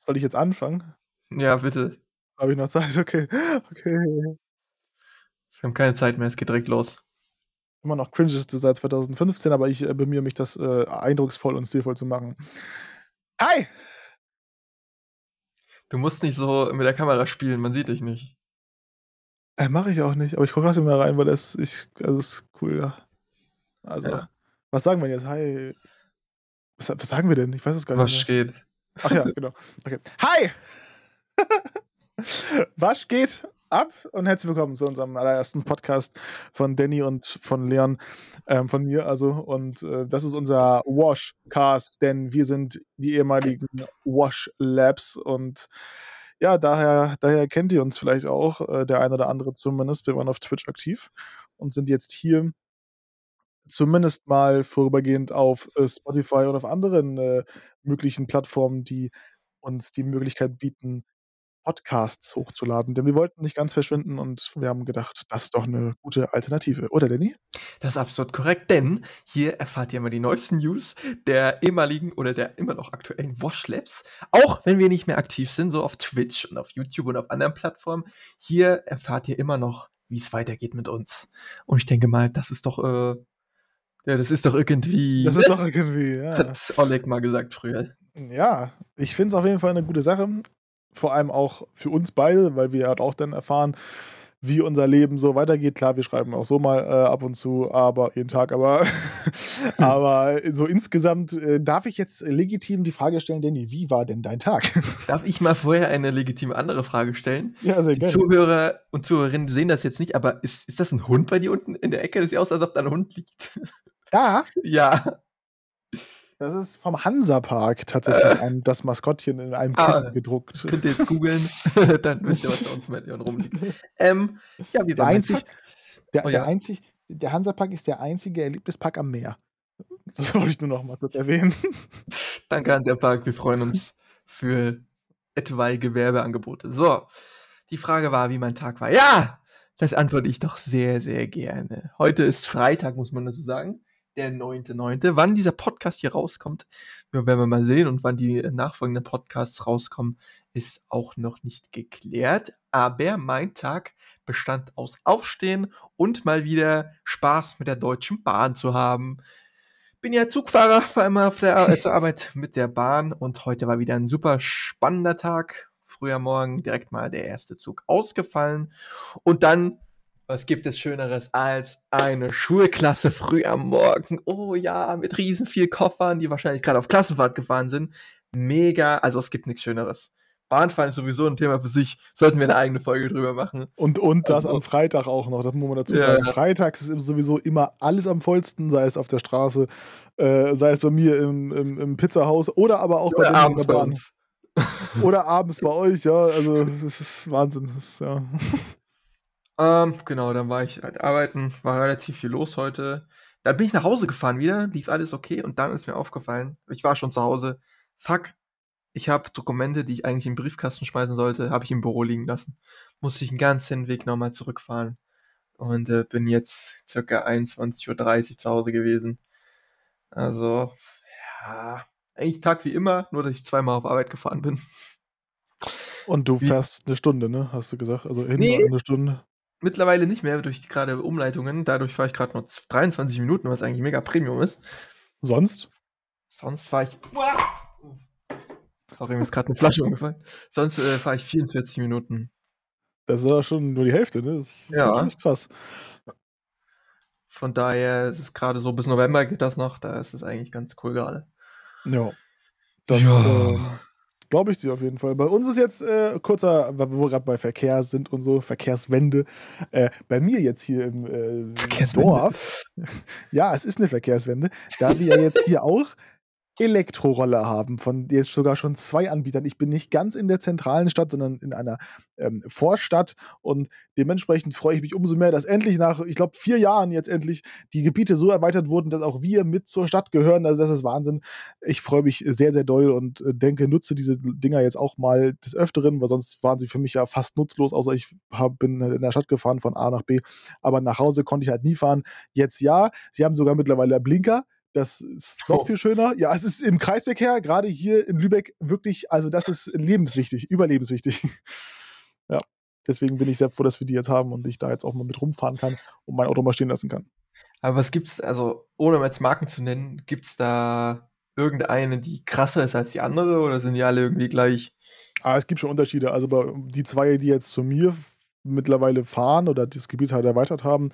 Soll ich jetzt anfangen? Ja, bitte. Habe ich noch Zeit? Okay. Okay. Wir haben keine Zeit mehr, es geht direkt los. Immer noch cringeste seit 2015, aber ich, äh, bemühe mich, das, äh, eindrucksvoll und stilvoll zu machen. Hi! Du musst nicht so mit der Kamera spielen, man sieht dich nicht. Äh, mache ich auch nicht, aber ich gucke trotzdem mal rein, weil das ich das ist cool, ja. Also, Ja. was sagen wir jetzt? Hi. Was was sagen wir denn? Ich weiß es gar nicht Was mehr. geht? Ach ja, genau. Okay. Hi! Was geht ab? Und herzlich willkommen zu unserem allerersten Podcast von Danny und von Leon, ähm, von mir also. Und äh, das ist unser Washcast, denn wir sind die ehemaligen Wash Labs und ja, daher, daher kennt ihr uns vielleicht auch, äh, der ein oder andere zumindest. Wir waren auf Twitch aktiv und sind jetzt hier zumindest mal vorübergehend auf äh, Spotify und auf anderen äh, möglichen Plattformen, die uns die Möglichkeit bieten, Podcasts hochzuladen. Denn wir wollten nicht ganz verschwinden und wir haben gedacht, das ist doch eine gute Alternative. Oder, Lenny? Das ist absolut korrekt, denn hier erfahrt ihr immer die neuesten News der ehemaligen oder der immer noch aktuellen Wash Labs. Auch wenn wir nicht mehr aktiv sind, so auf Twitch und auf YouTube und auf anderen Plattformen. Hier erfahrt ihr immer noch, wie es weitergeht mit uns. Und ich denke mal, das ist doch, äh, ja, das ist doch irgendwie, Das ist doch irgendwie, ja. hat Oleg mal gesagt früher. Ja, ich finde es auf jeden Fall eine gute Sache. Vor allem auch für uns beide, weil wir halt auch dann erfahren, wie unser Leben so weitergeht. Klar, wir schreiben auch so mal äh, ab und zu, aber jeden Tag, aber, aber so insgesamt äh, darf ich jetzt legitim die Frage stellen, Danny, wie war denn dein Tag? Darf ich mal vorher eine legitime andere Frage stellen? ja, sehr Die gerne. Zuhörer und Zuhörerinnen sehen das jetzt nicht, aber ist, ist das ein Hund bei dir unten in der Ecke? Das sieht aus, als ob da ein Hund liegt. Ja, ja. das ist vom Hansapark tatsächlich ein, das Maskottchen in einem Ah. Kissen gedruckt. Könnt ihr jetzt googeln, dann wisst ihr, was da unten bei dir rumliegt. Ähm, ja, wie Der, einzig, der, Oh der, ja. einzig, der Hansapark ist der einzige Erlebnispark am Meer. Das wollte ich nur noch mal kurz erwähnen. Danke an der Park, wir freuen uns für etwaige Werbeangebote. So, die Frage war, wie mein Tag war. Ja, das antworte ich doch sehr, sehr gerne. Heute ist Freitag, muss man dazu sagen. Der 9.9. Wann dieser Podcast hier rauskommt, ja, werden wir mal sehen. Und wann die nachfolgenden Podcasts rauskommen, ist auch noch nicht geklärt. Aber mein Tag bestand aus Aufstehen und mal wieder Spaß mit der Deutschen Bahn zu haben. Bin ja Zugfahrer, fahre immer auf der, äh, zur Arbeit mit der Bahn und heute war wieder ein super spannender Tag. Früher Morgen direkt mal der erste Zug ausgefallen und dann, was gibt es Schöneres als eine Schulklasse früh am Morgen? Oh ja, mit riesen viel Koffern, die wahrscheinlich gerade auf Klassenfahrt gefahren sind. Mega, also es gibt nichts Schöneres. Bahnfahren ist sowieso ein Thema für sich, sollten wir eine eigene Folge drüber machen. Und, und das Also- am Freitag auch noch, das muss man dazu sagen. ja. Freitags ist sowieso immer alles am vollsten, sei es auf der Straße, äh, sei es bei mir im, im, im Pizzahaus oder aber auch bei Oder in abends bei uns. Oder abends bei euch, ja. Also, das ist Wahnsinn. Das ist, ja. Ähm, genau, dann war ich halt arbeiten, war relativ viel los heute. Dann bin ich nach Hause gefahren wieder, lief alles okay und dann ist mir aufgefallen, ich war schon zu Hause, fuck, ich habe Dokumente, die ich eigentlich im Briefkasten schmeißen sollte, habe ich im Büro liegen lassen. Musste ich den ganzen Weg nochmal zurückfahren und äh, bin jetzt circa 21.30 Uhr zu Hause gewesen. Also, ja, eigentlich Tag wie immer, nur dass ich zweimal auf Arbeit gefahren bin. Und du Wie- fährst eine Stunde, ne? Hast du gesagt? Also hin Nee. eine Stunde. Mittlerweile nicht mehr durch gerade Umleitungen. Dadurch fahre ich gerade nur 23 Minuten, was eigentlich mega Premium ist. Sonst? Sonst fahre ich. Sorry, mir ist gerade eine Flasche umgefallen. Sonst äh, fahre ich 44 Minuten. Das ist ja schon nur die Hälfte, ne? Das ist Ja. natürlich krass. Von daher ist es gerade so bis November geht das noch. Da ist es eigentlich ganz cool gerade. Ja. Das Ja. ähm, glaube ich dir auf jeden Fall. Bei uns ist jetzt äh, kurzer, weil wir gerade bei Verkehr sind und so, Verkehrswende. Äh, bei mir jetzt hier im äh. Dorf. ja, es ist eine Verkehrswende, da wir ja jetzt hier auch Elektroroller haben, von jetzt sogar schon zwei Anbietern. Ich bin nicht ganz in der zentralen Stadt, sondern in einer ähm, Vorstadt und dementsprechend freue ich mich umso mehr, dass endlich nach, ich glaube, vier Jahren jetzt endlich die Gebiete so erweitert wurden, dass auch wir mit zur Stadt gehören. Also das ist Wahnsinn. Ich freue mich sehr, sehr doll und äh, denke, nutze diese Dinger jetzt auch mal des Öfteren, weil sonst waren sie für mich ja fast nutzlos, außer ich hab, bin in der Stadt gefahren von A nach B. Aber nach Hause konnte ich halt nie fahren. Jetzt ja. Sie haben sogar mittlerweile Blinker. Das ist noch Oh. viel schöner. Ja, es ist im Kreisverkehr, grade hier in Lübeck, wirklich also, das ist lebenswichtig, überlebenswichtig. Ja, deswegen bin ich sehr froh, dass wir die jetzt haben und ich da jetzt auch mal mit rumfahren kann und mein Auto mal stehen lassen kann. Aber was gibt's also, ohne jetzt Marken zu nennen, gibt's da irgendeine, die krasser ist als die andere oder sind die alle irgendwie gleich? Ah, es gibt schon Unterschiede. Also, die 2, die jetzt zu mir mittlerweile fahren oder das Gebiet halt erweitert haben,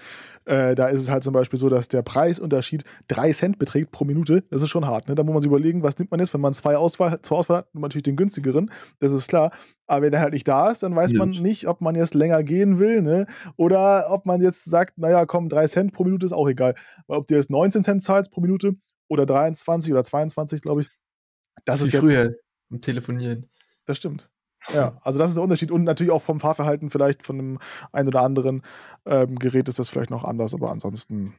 äh, da ist es halt zum Beispiel so, dass der Preisunterschied 3 Cent beträgt pro Minute. Das ist schon hart, ne? Da muss man sich überlegen, was nimmt man jetzt, wenn man 2 Auswahl zur Auswahl hat, nimmt man natürlich den günstigeren, das ist klar. Aber wenn der halt nicht da ist, dann weiß man Gut. nicht, ob man jetzt länger gehen will, ne, oder ob man jetzt sagt: „Na ja, komm, 3 Cent pro Minute ist auch egal.“ Weil ob du jetzt 19 Cent zahlst pro Minute oder 23 oder 22, glaube ich, das Das ist wie jetzt früher im Telefonieren. Das stimmt. Ja, also, das ist der Unterschied und natürlich auch vom Fahrverhalten vielleicht von dem einen oder anderen, ähm, Gerät ist das vielleicht noch anders, aber ansonsten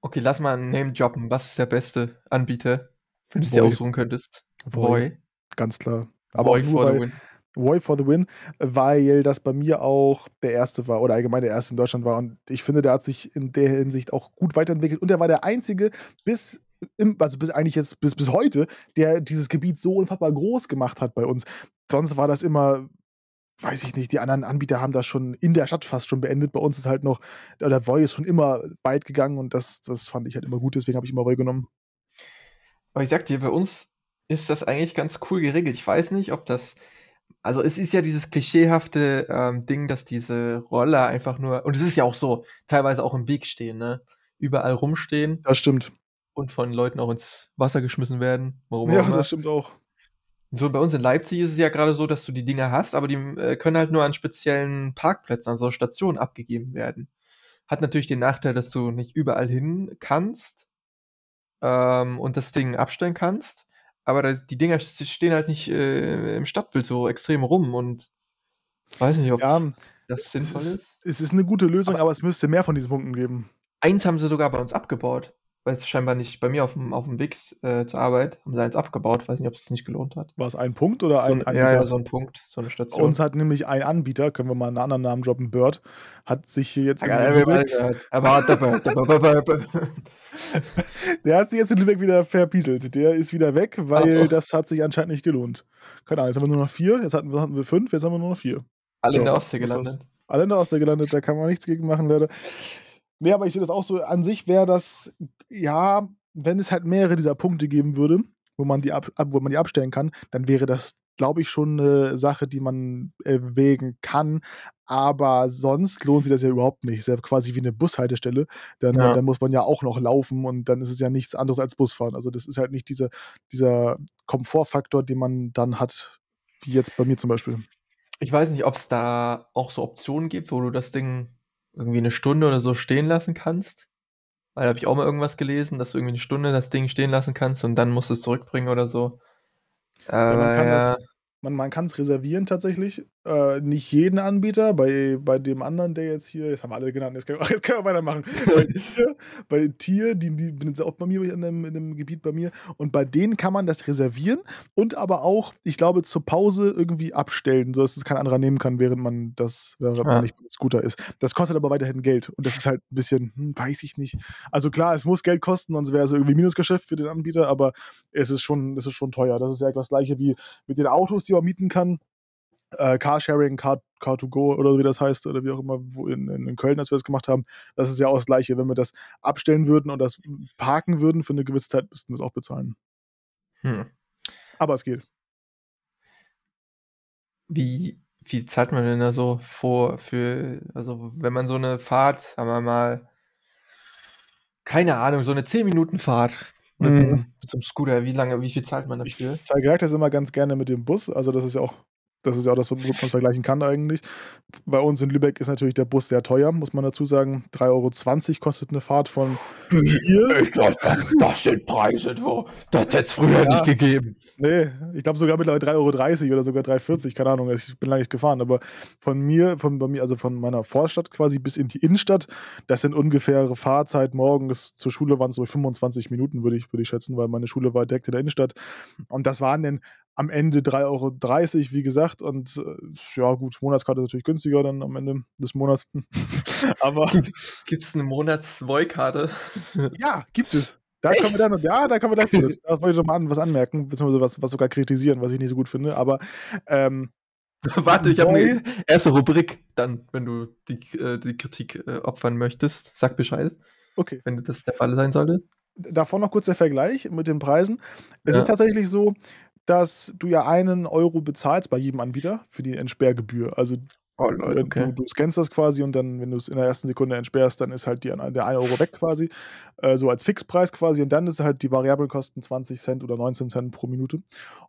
Okay, lass mal 'n Name droppen. Was ist der beste Anbieter, wenn du's dir Voi. aussuchen könntest? Voi? ganz klar. Aber nur, for the win. Voi for the win, weil das bei mir auch der erste war oder allgemein der erste in Deutschland war und ich finde, der hat sich in der Hinsicht auch gut weiterentwickelt und er war der einzige bis im also, bis eigentlich jetzt bis bis heute, der dieses Gebiet so unfassbar groß gemacht hat bei uns. Sonst war das immer weiß ich nicht, die anderen Anbieter haben das schon in der Stadt fast schon beendet. Bei uns ist halt noch oder Voi ist schon immer weit gegangen und das das fand ich halt immer gut, deswegen habe ich immer Voi genommen. Aber ich sage dir, bei uns ist das eigentlich ganz cool geregelt. Ich weiß nicht, ob das also, es ist ja dieses klischeehafte, ähm, Ding, dass diese Roller einfach nur und es ist ja auch so, teilweise auch im Weg stehen, ne? Überall rumstehen Das stimmt. und von Leuten auch ins Wasser geschmissen werden, warum Ja, das stimmt auch. So, bei uns in Leipzig ist es ja grade so, dass du die Dinger hast, aber die, äh, können halt nur an speziellen Parkplätzen, an so Stationen abgegeben werden. Hat natürlich den Nachteil, dass du nicht überall hin kannst, ähm, und das Ding abstellen kannst, aber die Dinger stehen halt nicht, äh, im Stadtbild so extrem rum und weiß nicht, ob Ja, das es sinnvoll ist ist. es ist 'ne gute Lösung, Aber aber es müsste mehr von diesen Punkten geben. Eins haben sie sogar bei uns abgebaut, weil's scheinbar nicht bei mir auf'm auf'm Weg s äh, zur Arbeit haben sie eins abgebaut. Weiß nicht, ob's sich nicht gelohnt hat. War's ein Punkt oder So ein 'n ja, Anbieter? ja, so 'n Punkt, so 'ne Bei Station. uns hat nämlich ein Anbieter, können wir mal 'n anderen Namen droppen, Bird, hat sich hier jetzt in Ja, der hat sich jetzt in Lübeck wieder verpieselt. Der ist wieder weg, weil so. das hat sich anscheinend nicht gelohnt. Keine Ahnung, jetzt haben wir nur noch 4. Jetzt hatten wir hatten wir 5, jetzt haben wir nur noch 4. Alle in So, der Ostsee so gelandet. Alle in der Ostsee gelandet, da kann man nichts gegen machen, leider. Ne, aber ich sehe das auch so. An sich wäre das ja, wenn es halt mehrere dieser Punkte geben würde, wo man die ab wo man die abstellen kann, dann wäre das, glaube ich, schon 'ne Sache, die man erwägen kann. Aber sonst lohnt sich das ja überhaupt nicht. Ist ja quasi wie 'ne Bushaltestelle. Dann Ja. dann muss man ja auch noch laufen und dann ist es ja nichts anderes als Busfahren. Also, das ist halt nicht diese dieser Komfortfaktor, den man dann hat, wie jetzt bei mir zum Beispiel. Ich weiß nicht, ob's da auch so Optionen gibt, wo du das Ding irgendwie 'ne Stunde oder so stehen lassen kannst. Weil da habe ich auch mal irgendwas gelesen, dass du irgendwie 'ne Stunde das Ding stehen lassen kannst und dann musst du's zurückbringen oder so. Ja, man Aber kann ja. das man man reservieren tatsächlich. Äh, nicht jeden Anbieter. Bei bei dem anderen, der jetzt hier jetzt haben wir alle genannt, jetzt können wir jetzt können wir weitermachen. Bei Tier bei Tier, die die sind auch bei mir in 'nem in 'nem Gebiet bei mir und bei denen kann man das reservieren und aber auch, ich glaube, zur Pause irgendwie abstellen, sodass es kein anderer nehmen kann, während man das während man Ja. nicht beim Scooter ist. Das kostet aber weiterhin Geld und das ist halt 'n bisschen, hm, weiß ich nicht. Also, klar, es muss Geld kosten, sonst wäre es irgendwie Minusgeschäft für den Anbieter, aber es ist schon es ist schon teuer. Das ist ja das Gleiche wie mit den Autos, die man mieten kann. Äh, Carsharing, Car Car2Go oder wie das heißt oder wie auch immer, wo in in Köln, als wir das gemacht haben. Das ist ja auch das Gleiche. Wenn wir das abstellen würden und das parken würden für 'ne gewisse Zeit, müssten wir's auch bezahlen. Hm. Aber es geht. Wie viel zahlt man denn da so vor für also, wenn man so 'ne Fahrt, sagen wir mal keine Ahnung, so 'ne 10 Minuten Fahrt mit 'm Mhm. mit so 'm Scooter, wie lange wie viel zahlt man Ich dafür? vergleiche das immer ganz gerne mit dem Bus. Also, das ist ja auch das ist ja auch das, womit man's vergleichen kann eigentlich. Bei uns in Lübeck ist natürlich der Bus sehr teuer, muss man dazu sagen. 3,20 € kostet 'ne Fahrt von hier Ich glaube, das sind Preise, du. Das hätt's früher Ja. nicht gegeben. Ne, ich glaube sogar mittlerweile 3,30 € oder sogar 3,40 €, keine Ahnung. Ich bin lange nicht gefahren, aber von mir von bei mir also, von meiner Vorstadt quasi bis in die Innenstadt, das sind ungefähre Fahrzeit morgens zur Schule waren's so 25 Minuten, würde ich würde ich schätzen, weil meine Schule war direkt in der Innenstadt. Und das waren dann am Ende 3,30 €, wie gesagt. Und, äh, ja gut, Monatskarte natürlich günstiger dann am Ende des Monats. Aber Gibt gibt's 'ne Monats-Voi-Karte? Ja, gibt es. Da können wir dann, ja, da kommen wir gleich zu. Das, da wollte ich noch mal an, was anmerken, beziehungsweise was, was sogar kritisieren, was ich nicht so gut finde. Aber ähm, Warte, ich habe eine erste Rubrik dann, wenn du die, äh, die Kritik äh, opfern möchtest. Sag Bescheid. Okay. Wenn das der Fall sein sollte. Davor noch kurz der Vergleich mit den Preisen. Es ja. ist tatsächlich so, dass du ja einen Euro bezahlst bei jedem Anbieter für die Entsperrgebühr. Also Oh, Leute, okay. du, du, scannst das quasi und dann, wenn du es in der ersten Sekunde entsperrst, dann ist halt die, der 1 Euro weg quasi. Äh, so als Fixpreis quasi. Und dann ist halt die Variablenkosten 20 Cent oder 19 Cent pro Minute.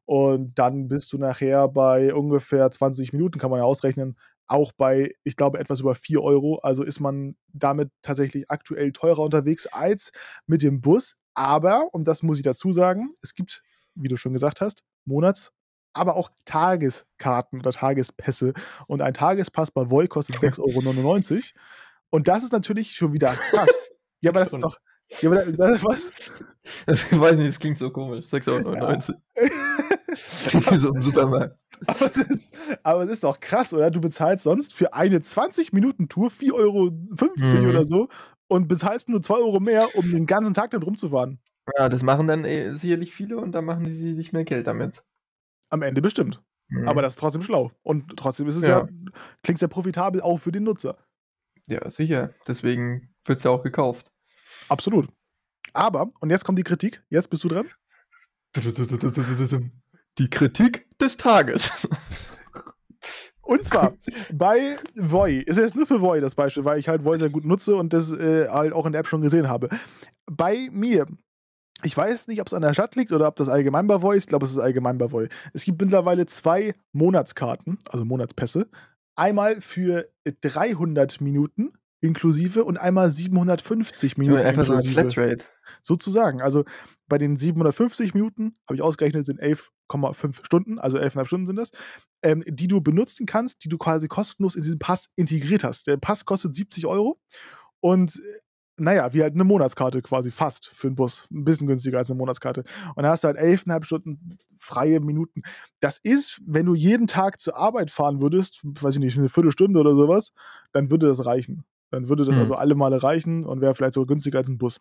Und dann bist du nachher bei ungefähr 20 Minuten, kann man ja ausrechnen, auch bei, ich glaube, etwas über 4 Euro. Also ist man damit tatsächlich aktuell teurer unterwegs als mit dem Bus. Aber, und das muss ich dazu sagen, es gibt, wie du schon gesagt hast, Monats- aber auch Tageskarten oder Tagespässe. Und ein Tagespass bei Voi kostet 6,99 Euro. Und das ist natürlich schon wieder krass. ja, aber das ist doch. Ja, aber das, was? Ich weiß nicht, das klingt so komisch. 6,99 Euro. Ja. so im Supermarkt. Aber es, ist, aber es ist doch krass, oder? Du bezahlst sonst für eine 20-Minuten-Tour 4,50 Euro mhm. oder so und bezahlst nur 2 Euro mehr, um den ganzen Tag dann rumzufahren. Ja, das machen dann eh sicherlich viele und dann machen die nicht mehr Geld damit. Am Ende bestimmt. Mhm. Aber das ist trotzdem schlau. Und trotzdem ist es ja, ja klingt sehr profitabel auch für den Nutzer. Ja, sicher. Deswegen wird es ja auch gekauft. Absolut. Aber, und jetzt kommt die Kritik. Jetzt bist du dran. Die Kritik des Tages. Und zwar bei Voi. Ist jetzt nur für Voi das Beispiel, weil ich halt Voi sehr gut nutze und das äh, halt auch in der App schon gesehen habe. Bei mir ich weiß nicht, ob es an der Stadt liegt oder ob das allgemein bei Voi ist. Ich glaube, es ist allgemein bei Voi. Es gibt mittlerweile zwei Monatskarten, also Monatspässe. Einmal für 300 Minuten inklusive und einmal 750 Minuten. Einfach so eine Flatrate. Sozusagen. Also bei den 750 Minuten, habe ich ausgerechnet, sind 11,5 Stunden, also 11,5 Stunden sind das, ähm, die du benutzen kannst, die du quasi kostenlos in diesen Pass integriert hast. Der Pass kostet 70 Euro und naja, wie halt eine Monatskarte quasi fast für einen Bus. Ein bisschen günstiger als eine Monatskarte. Und da hast du halt elfeinhalb Stunden freie Minuten. Das ist, wenn du jeden Tag zur Arbeit fahren würdest, weiß ich nicht, eine Viertelstunde oder sowas, dann würde das reichen. Dann würde das mhm. also alle Male reichen und wäre vielleicht sogar günstiger als ein Bus.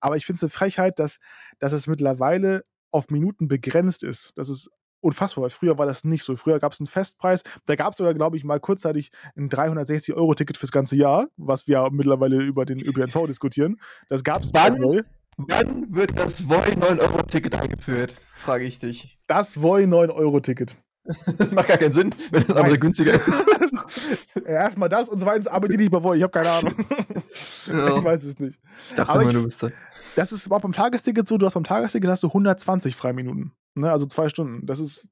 Aber ich finde es eine Frechheit, dass, dass es mittlerweile auf Minuten begrenzt ist. Das ist unfassbar, weil früher war das nicht so. Früher gab es einen Festpreis. Da gab es sogar, glaube ich, mal kurzzeitig ein 360-Euro-Ticket fürs ganze Jahr, was wir mittlerweile über den ÖPNV diskutieren. Das gab es wann, wann wird das Voi 9-Euro-Ticket eingeführt? Frage ich dich. Das Voi 9-Euro-Ticket. Das macht gar keinen Sinn, wenn das andere günstiger ist. Erstmal das und zweitens arbeite ich nicht bei Voi. Ich habe keine Ahnung. Ja. Ich weiß es nicht. Ich dachte Aber immer, du bist da. Das ist auch beim Tagesticket so, du hast beim Tagesticket hast du 120 Freiminuten. Ne? Also zwei Stunden. Das ist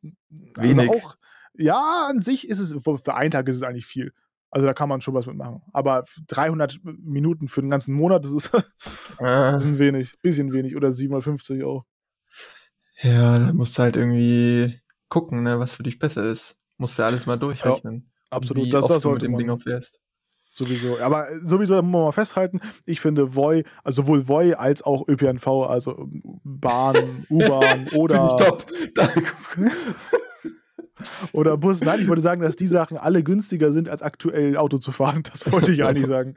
also Wenig. Auch, ja, an sich ist es, für einen Tag ist es eigentlich viel. Also da kann man schon was mitmachen. Aber 300 Minuten für den ganzen Monat, das ist ein bisschen wenig. Bisschen wenig. Oder 750 auch. Ja, da musst du halt irgendwie gucken, ne, was für dich besser ist. Musst du alles mal durchrechnen. Ja, absolut. Wie das, das sollte du mit dem Ding aufwärst. Sowieso. Aber sowieso, da muss man mal festhalten, ich finde Voi, also sowohl Voi als auch ÖPNV, also Bahn, U-Bahn oder. top. oder Bus. Nein, ich wollte sagen, dass die Sachen alle günstiger sind, als aktuell Auto zu fahren. Das wollte ich eigentlich sagen.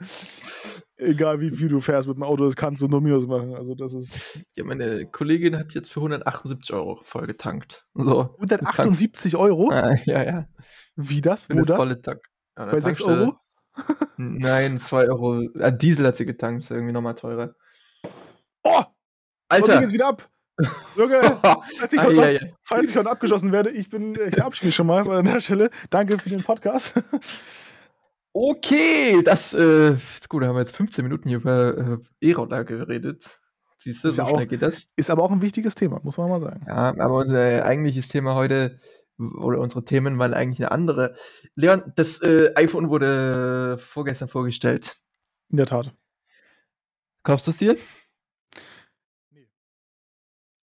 Egal wie viel du fährst mit dem Auto, das kannst du nur Minus machen. Also das ist. Ja, meine Kollegin hat jetzt für 178 Euro voll getankt. So, 178 Euro? Ah, ja, ja. Wie das? Wo das? Volle Tank. Ja, Bei 6 Euro? Nein, 2 Euro. Ah, Diesel hat sie getankt, ist irgendwie nochmal teurer. Oh! Alter! Und jetzt wieder ab! Junge, falls ich, ah, ja, ja. falls ich heute abgeschossen werde, ich bin, ich verabschiede mich schon mal an der Stelle. Danke für den Podcast. Okay, das äh, ist gut. Da haben wir jetzt 15 Minuten hier über äh, E-Roller geredet. Siehst du, so ja schnell auch, geht das. Ist aber auch ein wichtiges Thema, muss man mal sagen. Ja, aber unser eigentliches Thema heute oder unsere Themen waren eigentlich eine andere. Leon, das äh, iPhone wurde vorgestern vorgestellt. In der Tat. Kaufst du es dir? Nee.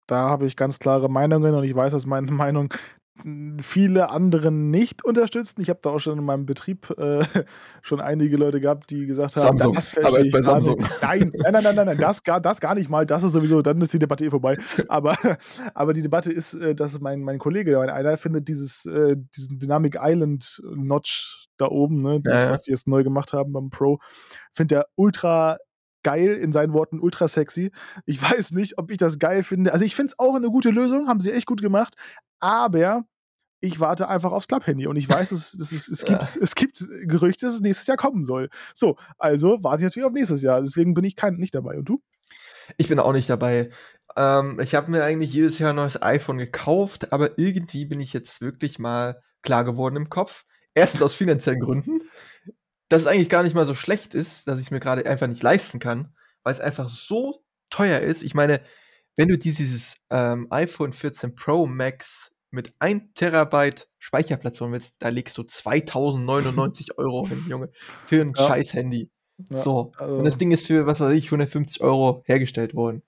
Da habe ich ganz klare Meinungen und ich weiß, dass meine Meinung viele anderen nicht unterstützen. Ich habe da auch schon in meinem Betrieb äh, schon einige Leute gehabt, die gesagt haben, Samsung. das verstehe ich gar nicht. Nein, nein, nein, nein, nein, nein das, gar, das gar nicht mal. Das ist sowieso, dann ist die Debatte eh vorbei. Aber, aber die Debatte ist, äh, dass mein, mein Kollege, mein einer findet dieses, äh, diesen Dynamic Island Notch da oben, ne, das, ja. was die jetzt neu gemacht haben beim Pro, findet er ultra geil, in seinen Worten ultra sexy. Ich weiß nicht, ob ich das geil finde. Also ich finde es auch eine gute Lösung, haben sie echt gut gemacht, aber ich warte einfach aufs Club-Handy und ich weiß, es, es, es, es, gibt, es gibt Gerüchte, dass es nächstes Jahr kommen soll. So, also warte ich natürlich auf nächstes Jahr. Deswegen bin ich kein, nicht dabei. Und du? Ich bin auch nicht dabei. Ähm, ich habe mir eigentlich jedes Jahr ein neues iPhone gekauft, aber irgendwie bin ich jetzt wirklich mal klar geworden im Kopf. Erstens aus finanziellen Gründen, dass es eigentlich gar nicht mal so schlecht ist, dass ich es mir gerade einfach nicht leisten kann, weil es einfach so teuer ist. Ich meine, wenn du dieses ähm, iPhone 14 Pro Max mit 1 Terabyte Speicherplatz holen willst, da legst du 2099 Euro hin, Junge, für ein Ja. scheiß Handy. Ja, so. also- Und das Ding ist für, was weiß ich, 150 Euro hergestellt worden.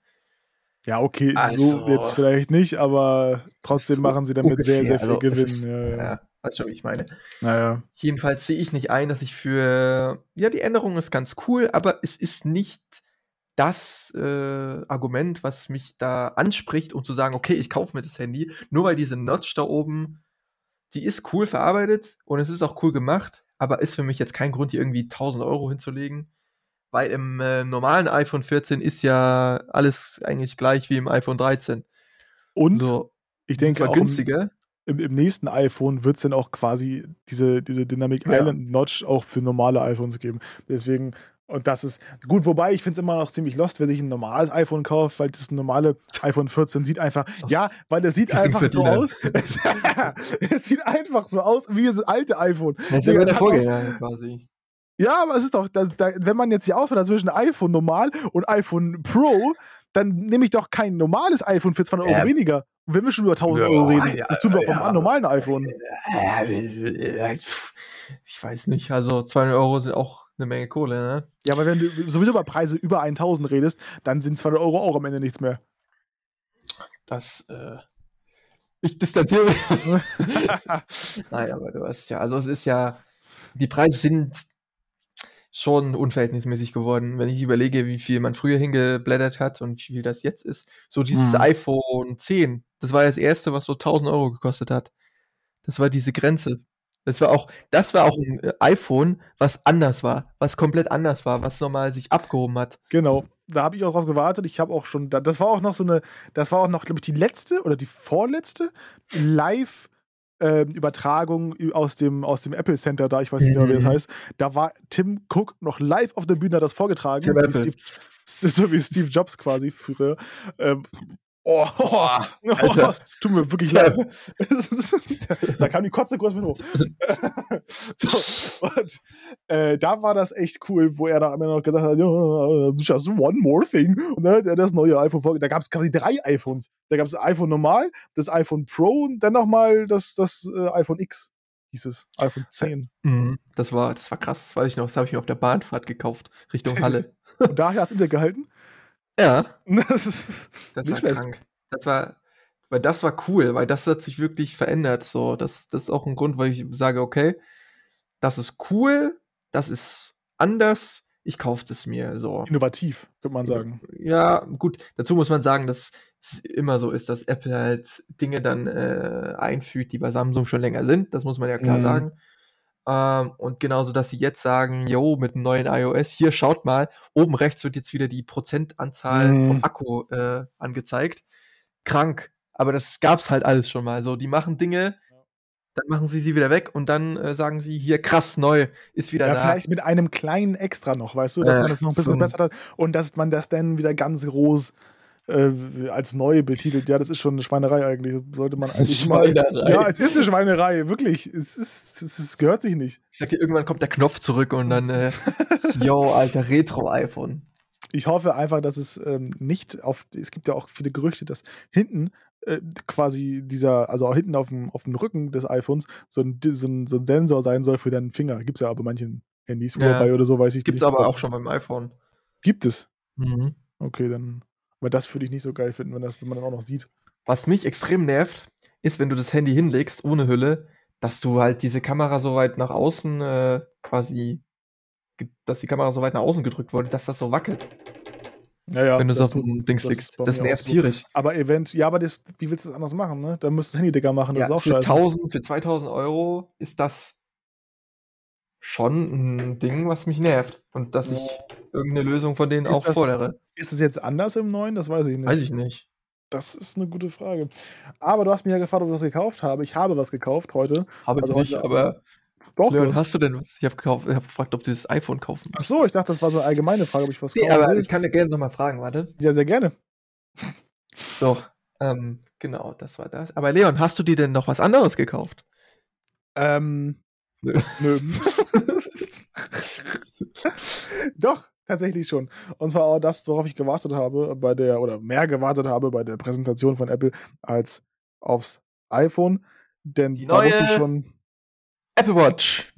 Ja, okay, so Also- jetzt vielleicht nicht, aber trotzdem So machen sie damit sehr, sehr viel ungefähr, also Gewinn. Ist, ja, ja. ja, weißt schon, wie ich meine. Naja. Jedenfalls sehe ich nicht ein, dass ich für, ja, die Änderung ist ganz cool, aber es ist nicht das äh, Argument, was mich da anspricht, um zu sagen, okay, ich kaufe mir das Handy, nur weil diese Notch da oben, die ist cool verarbeitet und es ist auch cool gemacht, aber ist für mich jetzt kein Grund, hier irgendwie 1000 Euro hinzulegen, weil im äh, normalen iPhone 14 ist ja alles eigentlich gleich wie im iPhone 13. Und so, ich denke zwar auch im, günstiger, im, im nächsten iPhone wird es dann auch quasi diese, diese Dynamic Ja. Island Notch auch für normale iPhones geben. Deswegen, und das ist gut, wobei ich finde es immer noch ziemlich lost, wer sich ein normales iPhone kauft, weil das normale iPhone 14 sieht einfach, ja, weil es sieht einfach so aus. Es, es sieht einfach so aus wie das alte iPhone. das ist ja der auch- Vorgänger quasi. Ja, aber es ist doch, das, da, wenn man jetzt die Auswahl zwischen iPhone normal und iPhone Pro, dann nehme ich doch kein normales iPhone für 200 Euro weniger. Wenn wir schon über 1000 Ja, Euro reden, ja, das tun wir auch ja. beim normalen iPhone. Ich weiß nicht, also 200 Euro sind auch eine Menge Kohle, ne? Ja, aber wenn du sowieso über Preise über 1000 redest, dann sind 200 Euro auch am Ende nichts mehr. Das, äh. Ich distanziere mich. Nein, aber du hast ja, also es ist ja, die Preise sind schon unverhältnismäßig geworden, wenn ich überlege, wie viel man früher hingeblättert hat und wie viel das jetzt ist. So dieses Mhm. iPhone 10, das war das erste, was so 1000 Euro gekostet hat. Das war diese Grenze. Das war auch, das war auch ein äh, iPhone, was anders war, was komplett anders war, was nochmal sich abgehoben hat. Genau. Da habe ich auch drauf gewartet. Ich habe auch schon, da- das war auch noch so eine, das war auch noch, glaube ich, die letzte oder die vorletzte Live- ähm, Übertragung aus dem, aus dem Apple Center da, ich weiß nicht genau, wie das Mhm. heißt. Da war Tim Cook noch live auf der Bühne, hat das vorgetragen. So, wie. Steve, so wie Steve Jobs quasi früher. Ähm, oh, Boah, oh, Alter. es tut mir wirklich leid. da kam die Kotze kurz mit hoch. so, und äh, da war das echt cool, wo er da immer noch gesagt hat, ja, just one more thing. Und dann hat er das neue iPhone vorgestellt. Da gab es quasi drei iPhones. Da gab es das iPhone normal, das iPhone Pro und dann nochmal das, das äh, iPhone X, hieß es. iPhone 10. Mhm, das war, das war krass, das weiß ich noch. Das habe ich mir auf der Bahnfahrt gekauft, Richtung Halle. Und daher hast du gehalten. Ja, Das ist das war schlecht. krank. Das war, weil das war cool, weil das hat sich wirklich verändert. So, das, das ist auch ein Grund, weil ich sage, okay, das ist cool, das ist anders, ich kaufe das mir. So. Innovativ, könnte man sagen. Ja, gut, dazu muss man sagen, dass es immer so ist, dass Apple halt Dinge dann äh, einfügt, die bei Samsung schon länger sind. Das muss man ja klar Mhm. sagen. Ähm, und genauso, dass sie jetzt sagen, yo, mit dem neuen iOS, hier schaut mal, oben rechts wird jetzt wieder die Prozentanzahl Mhm. vom Akku äh, angezeigt. Krank. Aber das gab's halt alles schon mal. So, die machen Dinge, dann machen sie sie wieder weg und dann äh, sagen sie, hier krass, neu, ist wieder Ja, da. vielleicht mit einem kleinen Extra noch, weißt du, dass Äh, man das noch ein bisschen so verbessert hat und dass man das dann wieder ganz groß äh, als neu betitelt. Ja, das ist schon eine Schweinerei eigentlich. Sollte man eigentlich mal. Ja, es ist eine Schweinerei, wirklich. Es, ist, es ist, gehört sich nicht. Ich sag dir, irgendwann kommt der Knopf zurück und dann, äh, yo, alter Retro-iPhone. Ich hoffe einfach, dass es ähm, nicht auf. Es gibt ja auch viele Gerüchte, dass hinten äh, quasi dieser, also auch hinten auf dem, auf dem Rücken des iPhones so ein, so, ein, so ein Sensor sein soll für deinen Finger. Gibt es ja aber manchen Handys, Ja. Huawei oder so, weiß ich Gibt's nicht. aber auch schon beim iPhone. Gibt es. Mhm. Okay, dann. Aber das würde ich nicht so geil finden, wenn, das, wenn man das auch noch sieht. Was mich extrem nervt, ist, wenn du das Handy hinlegst ohne Hülle, dass du halt diese Kamera so weit nach außen äh, quasi, dass die Kamera so weit nach außen gedrückt wurde, dass das so wackelt, Ja, ja. wenn du es das auf dem Dings das legst. Das auch nervt so. tierisch. Aber event, ja, aber das, wie willst du das anders machen, ne? Da müsstest du das Handy dicker machen, das Ja, ist auch für scheiße. 1000, für 2000 Euro ist das schon 'n Ding, was mich nervt und dass ich irgend 'ne Lösung von denen Ist auch das fordere. ist es jetzt anders im Neuen? Das weiß ich nicht. Weiß ich nicht. Das ist 'ne gute Frage. Aber du hast mich ja gefragt, ob ich was gekauft habe. Ich habe was gekauft heute. Habe ich Also nicht, heute aber Doch, Leon, hast du denn was? Ich habe ich habe gefragt, ob du das iPhone kaufen Ach so, ich dachte, das war so 'ne allgemeine Frage, ob ich was Ne, kaufen aber will. ich kann dir gerne noch mal fragen, warte. Ja, sehr gerne. So, ähm, genau, das war das. Aber Leon, hast du dir denn noch was anderes gekauft? Ähm, Nö. nö. Doch, tatsächlich schon. Und zwar auch das, worauf ich gewartet habe bei der oder mehr gewartet habe bei der Präsentation von Apple als aufs iPhone, denn Die da wusste ich neue schon Apple Watch.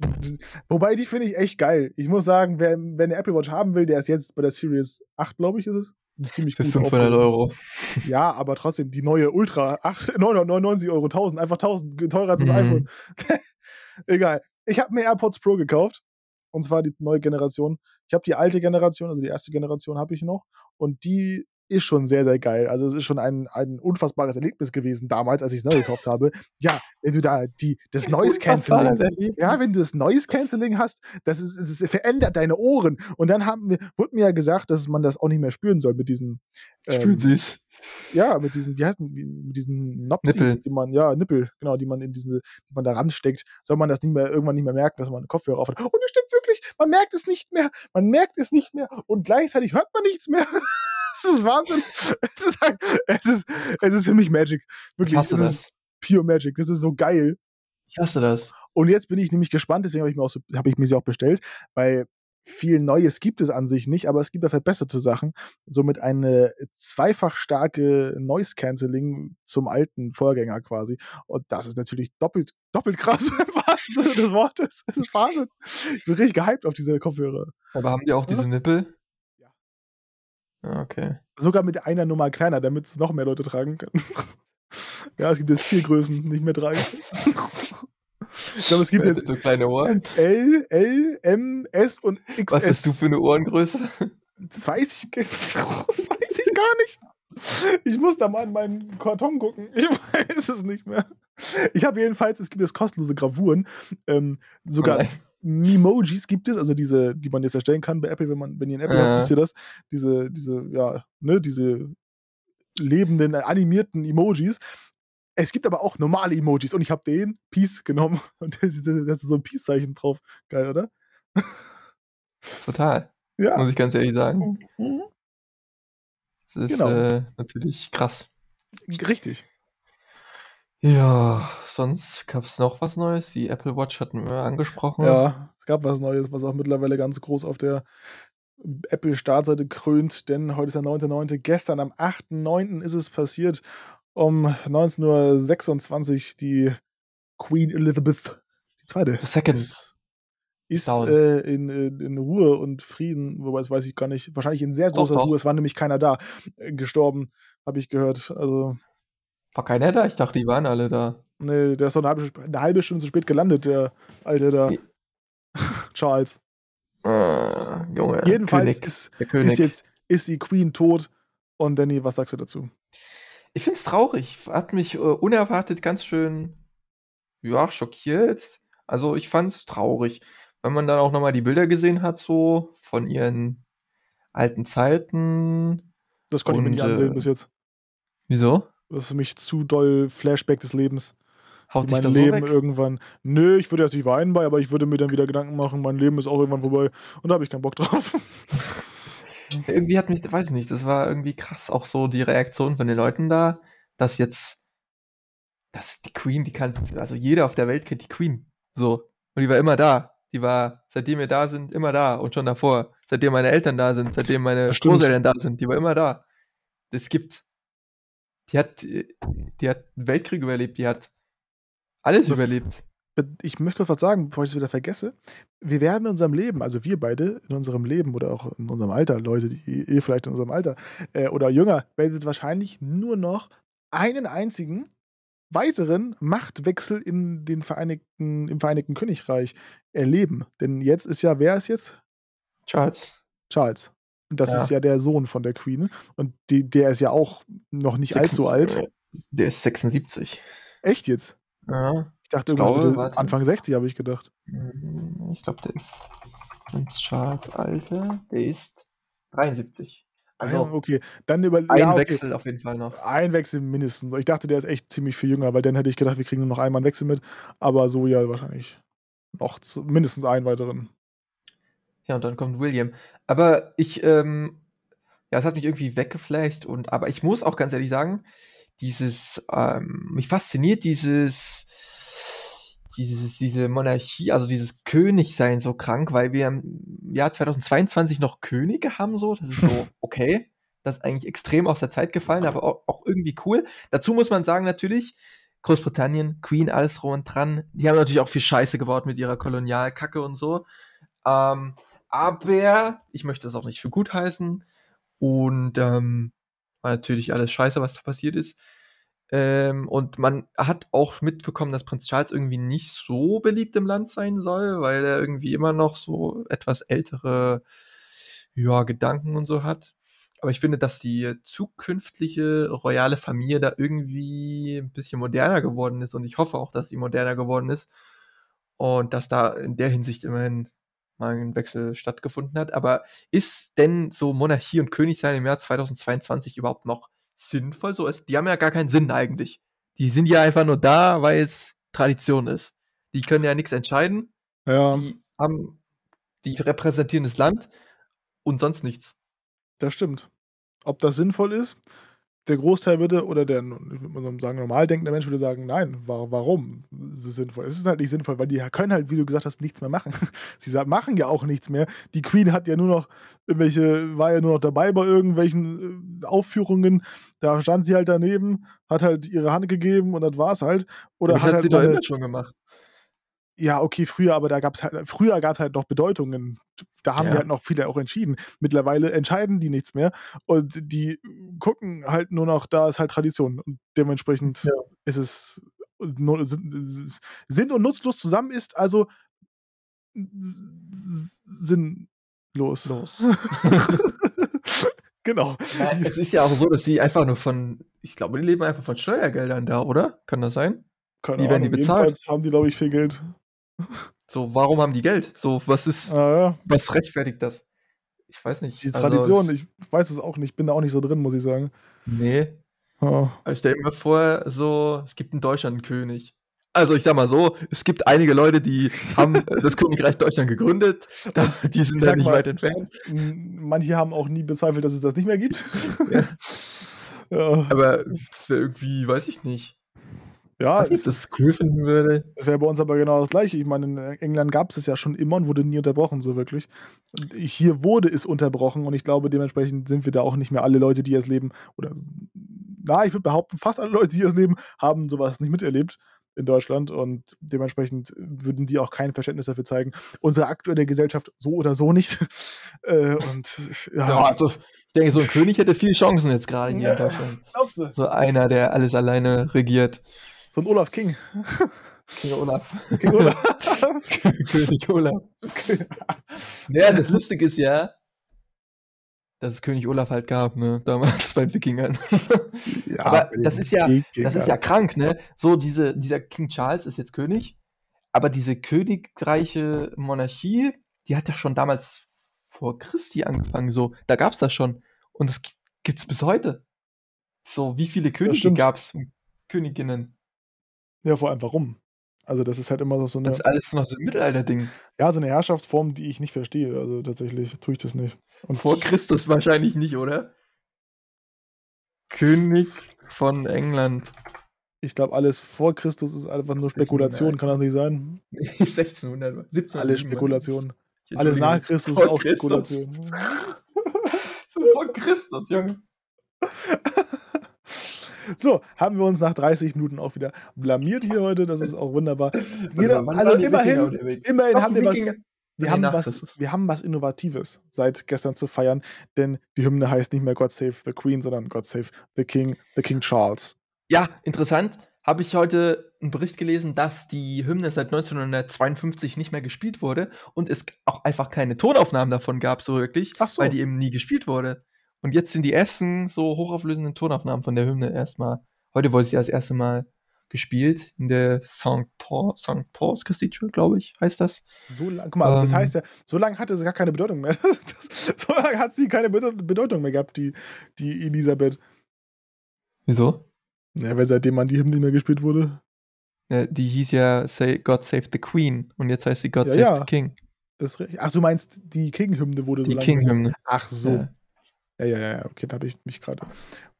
wobei, die finde ich echt geil. Ich muss sagen, wer wer 'ne Apple Watch haben will, der ist jetzt bei der Series 8, glaube ich, ist es, ziemlich Für gut 500 aufgehoben. €. Ja, aber trotzdem, die neue Ultra, acht 999 €, 1.000, einfach 1.000 g teurer als das iPhone. Mhm. Egal. Ich habe mir AirPods Pro gekauft, und zwar die neue Generation. Ich habe die alte Generation, also die 1. Generation habe ich noch und die ist schon sehr, sehr geil. Also, es ist schon ein ein unfassbares Erlebnis gewesen damals, als ich's neu gekauft habe. Ja, wenn du da die das Noise Cancelling ja, wenn du das Noise Cancelling hast, das ist es verändert deine Ohren. Und dann haben wurde mir ja gesagt, dass man das auch nicht mehr spüren soll mit diesen, Spüren ähm Sie's? ja, mit diesen wie die mit diesen Nopsis, Nippel. die man ja, Nippel, genau, die man in diese die man da ransteckt, soll man das nicht mehr irgendwann nicht mehr merken, dass man 'n Kopfhörer auf hat. Und es stimmt wirklich, man merkt es nicht mehr. Man merkt es nicht mehr und gleichzeitig hört man nichts mehr. Es ist Wahnsinn. Es ist halt es ist es ist für mich Magic. Ich Wirklich, hasse es ist das. pure Magic. Das ist so geil. Ich hasse das. Und jetzt bin ich nämlich gespannt, deswegen habe ich mir auch so habe ich mir sie auch bestellt, weil viel Neues gibt es an sich nicht, aber es gibt ja verbesserte Sachen. Somit eine zweifach starke Noise Cancelling zum alten Vorgänger quasi. Und das ist natürlich doppelt doppelt krass im wahrsten Sinne des Wortes. Es ist Wahnsinn. Ich bin richtig gehypt auf diese Kopfhörer. Aber haben die auch diese Nippel? Ah, okay. Sogar mit einer Nummer kleiner, damit's noch mehr Leute tragen können. Ja, es gibt jetzt 4 Größen, nicht mehr 3. Ich glaube, es gibt jetzt so kleine Ohren? L, L, M, S und XS. Was hast du für 'ne Ohrengröße? Das weiß ich weiß ich gar nicht. Ich muss da mal in meinen Karton gucken. Ich weiß es nicht mehr. Ich habe jedenfalls es gibt jetzt kostenlose Gravuren. Ähm, Oh sogar nein. Memojis gibt es, also diese, die man jetzt erstellen kann bei Apple, wenn man wenn ihr 'n Apple habt, wisst Ja. ihr das. Diese diese, ja, ne, diese lebenden, animierten Emojis. Es gibt aber auch normale Emojis und ich habe den Peace genommen und da ist so 'n Peace-Zeichen drauf. Geil, oder? Total. Ja. Muss ich ganz ehrlich sagen. Mhm. Das ist, Genau. äh, natürlich krass. Richtig. Ja, sonst gab's noch was Neues? Die Apple Watch hatten wir angesprochen. Ja, es gab was Neues, was auch mittlerweile ganz groß auf der Apple-Startseite krönt, denn heute ist der 9.9. Gestern am 8.9. ist es passiert. Um 19:26 die Queen Elizabeth II. The second. ist äh, in in in Ruhe und Frieden, wobei das weiß ich gar nicht, wahrscheinlich in sehr Doch, großer doch. Ruhe, es war nämlich keiner da, äh, gestorben, habe ich gehört. Also War keiner da? Ich dachte, die waren alle da. ne, der ist doch 'ne halbe Sp 'ne halbe Stunde zu spät gelandet, der Alte da. Wie Charles. Ah, Junge, Jedenfalls König, ist ist jetzt ist die Queen tot und Danny, was sagst du dazu? Ich finde es traurig. Hat mich, äh, unerwartet ganz schön, ja, schockiert. Also, ich fand's traurig. Wenn man dann auch noch mal die Bilder gesehen hat so von ihren alten Zeiten Das konnte ich mir nicht ansehen äh bis jetzt. Wieso? Das ist für mich zu doll Flashback des Lebens. Haut mein so Leben weg? irgendwann nö, ich würde jetzt nicht weinen bei, aber ich würde mir dann wieder Gedanken machen, mein Leben ist auch irgendwann vorbei und da habe ich keinen Bock drauf. Irgendwie hat mich weiß ich nicht, das war irgendwie krass, auch so die Reaktion von den Leuten da, dass jetzt dass die Queen, die kann also jeder auf der Welt kennt die Queen, so. Und die war immer da. Die war, seitdem wir da sind, immer da und schon davor. Seitdem meine Eltern da sind, seitdem meine. Großeltern da sind, die war immer da. Das gibt die hat äh, die hat Weltkrieg überlebt, die hat alles Das überlebt. Ich möchte kurz was sagen, bevor ich es wieder vergesse. Wir werden in unserem Leben, also wir beide in unserem Leben oder auch in unserem Alter, Leute, die eh vielleicht in unserem Alter, äh, oder jünger, werdet wahrscheinlich nur noch einen einzigen weiteren Machtwechsel in den Vereinigten im Vereinigten Königreich erleben. Denn jetzt ist ja wer ist jetzt? Charles. Charles. Und das Ja. ist ja der Sohn von der Queen und die der ist ja auch noch nicht allzu alt. äh, Der ist 76. Echt jetzt? Ja. Ich dachte Ich irgendwas glaube, warte. Anfang 60, habe ich gedacht. Hm, Ich glaube, der ist Prinz Charles Alter. Der ist 73. Also, Also okay. Dann über ein ja, okay. Wechsel auf jeden Fall noch. Ein Wechsel mindestens. Ich dachte, der ist echt ziemlich viel jünger, weil dann hätte ich gedacht, wir kriegen nur noch einmal einen Wechsel mit. Aber so ja wahrscheinlich noch zu, mindestens einen weiteren. Ja, und dann kommt William. Aber ich, ähm, ja, es hat mich irgendwie weggeflasht und aber ich muss auch ganz ehrlich sagen, dieses, ähm, mich fasziniert dieses, dieses, diese Monarchie, also dieses Königsein so krank, weil wir im Jahr 2022 noch Könige haben, so. Das ist so, okay. Das ist eigentlich extrem aus der Zeit gefallen, aber auch, auch irgendwie cool. Dazu muss man sagen, natürlich, Großbritannien, Queen, alles drum und dran. Die haben natürlich auch viel Scheiße gebaut mit ihrer Kolonialkacke und so. Ähm, aber ich möchte das auch nicht für gut heißen. Und ähm, war natürlich alles scheiße, was da passiert ist. Ähm, und man hat auch mitbekommen, dass Prinz Charles irgendwie nicht so beliebt im Land sein soll, weil er irgendwie immer noch so etwas ältere ja, Gedanken und so hat. Aber ich finde, dass die zukünftige royale Familie da irgendwie ein bisschen moderner geworden ist und ich hoffe auch, dass sie moderner geworden ist und dass da in der Hinsicht immerhin ein Wechsel stattgefunden hat. Aber ist denn so Monarchie und Königsein im Jahr 2022 überhaupt noch sinnvoll? So ist, die haben ja gar keinen Sinn eigentlich. Die sind ja einfach nur da, weil es Tradition ist. Die können ja nichts entscheiden. Ja, Die haben, die repräsentieren das Land und sonst nichts. das stimmt. Ob das sinnvoll ist? Der Großteil würde, oder der, ich würde mal sagen, normal denkende Mensch würde sagen, nein, wa warum ist es sinnvoll? Es ist halt nicht sinnvoll, weil die können halt, wie du gesagt hast, nichts mehr machen. Sie machen ja auch nichts mehr. Die Queen hat ja nur noch irgendwelche, war ja nur noch dabei bei irgendwelchen äh, Aufführungen. Da stand sie halt daneben, hat halt ihre Hand gegeben und das war's halt. Oder das hat hat halt sie doch immer schon gemacht. Ja, okay, früher, aber da gab's halt, früher gab es halt noch Bedeutungen. Da haben die Ja. halt noch viele auch entschieden. Mittlerweile entscheiden die nichts mehr und die gucken halt nur noch, da ist halt Tradition. Und dementsprechend Ja. ist es sinn- und nutzlos zusammen ist, also sinnlos. Los. genau. Ja, es ist ja auch so, dass die einfach nur von, ich glaube, die leben einfach von Steuergeldern da, oder? Kann das sein? Keine Wie werden die Ahnung. bezahlt? Jedenfalls haben die, glaube ich, viel Geld. So, warum haben die Geld? So, was ist, Ah, ja. was rechtfertigt das? Ich weiß nicht. Die Also, Tradition, es- ich weiß es auch nicht, bin da auch nicht so drin, muss ich sagen. Nee. Ja. Aber stell dir mal vor, so, es gibt in Deutschland einen König. Also ich sag mal so, es gibt einige Leute, die haben das Königreich Deutschland gegründet. Die sind da nicht mal, weit entfernt. Manche haben auch nie bezweifelt, dass es das nicht mehr gibt. Ja. ja, Aber das wäre irgendwie, weiß ich nicht. Ja es ob das cool finden würde. wäre bei uns aber genau das Gleiche. Ich meine, in England gab es es ja schon immer und wurde nie unterbrochen, so wirklich. Und hier wurde es unterbrochen und ich glaube, dementsprechend sind wir da auch nicht mehr alle Leute, die es leben, oder na, ich würde behaupten, fast alle Leute, die es leben, haben sowas nicht miterlebt in Deutschland und dementsprechend würden die auch kein Verständnis dafür zeigen. Unsere aktuelle Gesellschaft so oder so nicht. Äh, und ja, Ja, also ich denke, so ein König hätte viele Chancen jetzt gerade hier in Ja. Deutschland. glaubst du? So einer, der alles alleine regiert. So ein Olaf King. King Olaf. King Olaf. König Olaf. Ja, das Lustige ist ja, dass es König Olaf halt gab, ne? Damals bei Wikingern. Ja, Aber das ist ja- Das Wikingern. ist ja krank, ne? So, diese, dieser King Charles ist jetzt König, aber diese königreiche Monarchie, die hat ja schon damals vor Christi angefangen, so. Da gab's das schon. Und das gi- gibt's bis heute. So, wie viele Könige gab's? Königinnen. Ja, vor allem warum? Also das ist halt immer so eine, Das ist alles noch so ein Mittelalter-Ding. ja, so eine Herrschaftsform, die ich nicht verstehe. Also tatsächlich tue ich das nicht. Und Vor Christus wahrscheinlich nicht, oder? König von England. ich glaube, alles vor Christus ist einfach nur Spekulation, kann das nicht sein? 1600, 1700. Alles Spekulation. Alles nach Christus ist auch Christus. Spekulation. Vor Christus, Junge. So, haben wir uns nach 30 Minuten auch wieder blamiert hier heute. Das ist auch wunderbar. Warte Jeder, also immerhin, immerhin haben wir was. Wir haben, was, wir haben was Innovatives seit gestern zu feiern, denn die Hymne heißt nicht mehr God Save the Queen, sondern God Save the King, the King Charles. Ja, interessant. Habe ich heute einen Bericht gelesen, dass die Hymne seit 1952 nicht mehr gespielt wurde und es auch einfach keine Tonaufnahmen davon gab, so wirklich, so. weil die eben nie gespielt wurde. Und jetzt sind die ersten so hochauflösenden Tonaufnahmen von der Hymne erstmal. Heute wurde sie das erste Mal gespielt in der St. Paul, St. Paul's Cathedral, glaube ich, heißt das. So lang, guck mal, Ähm. das heißt ja, so lange hatte sie gar keine Bedeutung mehr. Das, so lange hat sie keine Bedeu- Bedeutung mehr gehabt, die, die Elisabeth. Wieso? Ja, weil seitdem an die Hymne nicht mehr gespielt wurde. Ja, die hieß ja Say, God Save the Queen und jetzt heißt sie God Ja, Save ja. the King. Das, ach, du meinst, die King-Hymne wurde so Die lange. King-Hymne. Ach so. Ja. Ja, ja, ja, okay, da habe ich mich gerade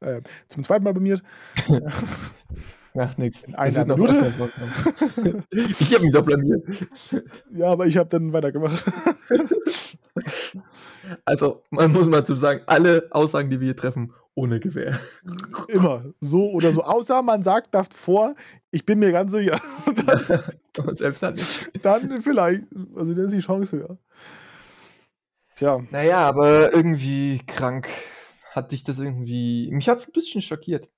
äh, zum zweiten Mal blamiert. Macht nichts. In einer Minute. ich habe mich doch blamiert. ja, aber ich habe dann weitergemacht. Also, man muss mal zu sagen, alle Aussagen, die wir hier treffen, ohne Gewehr. Immer. So oder so. Außer man sagt davor, ich bin mir ganz sicher. Und selbst dann nicht. dann vielleicht. Also dann ist die Chance höher. Tja. Naja, aber irgendwie krank hat dich das irgendwie. Mich hat es ein bisschen schockiert.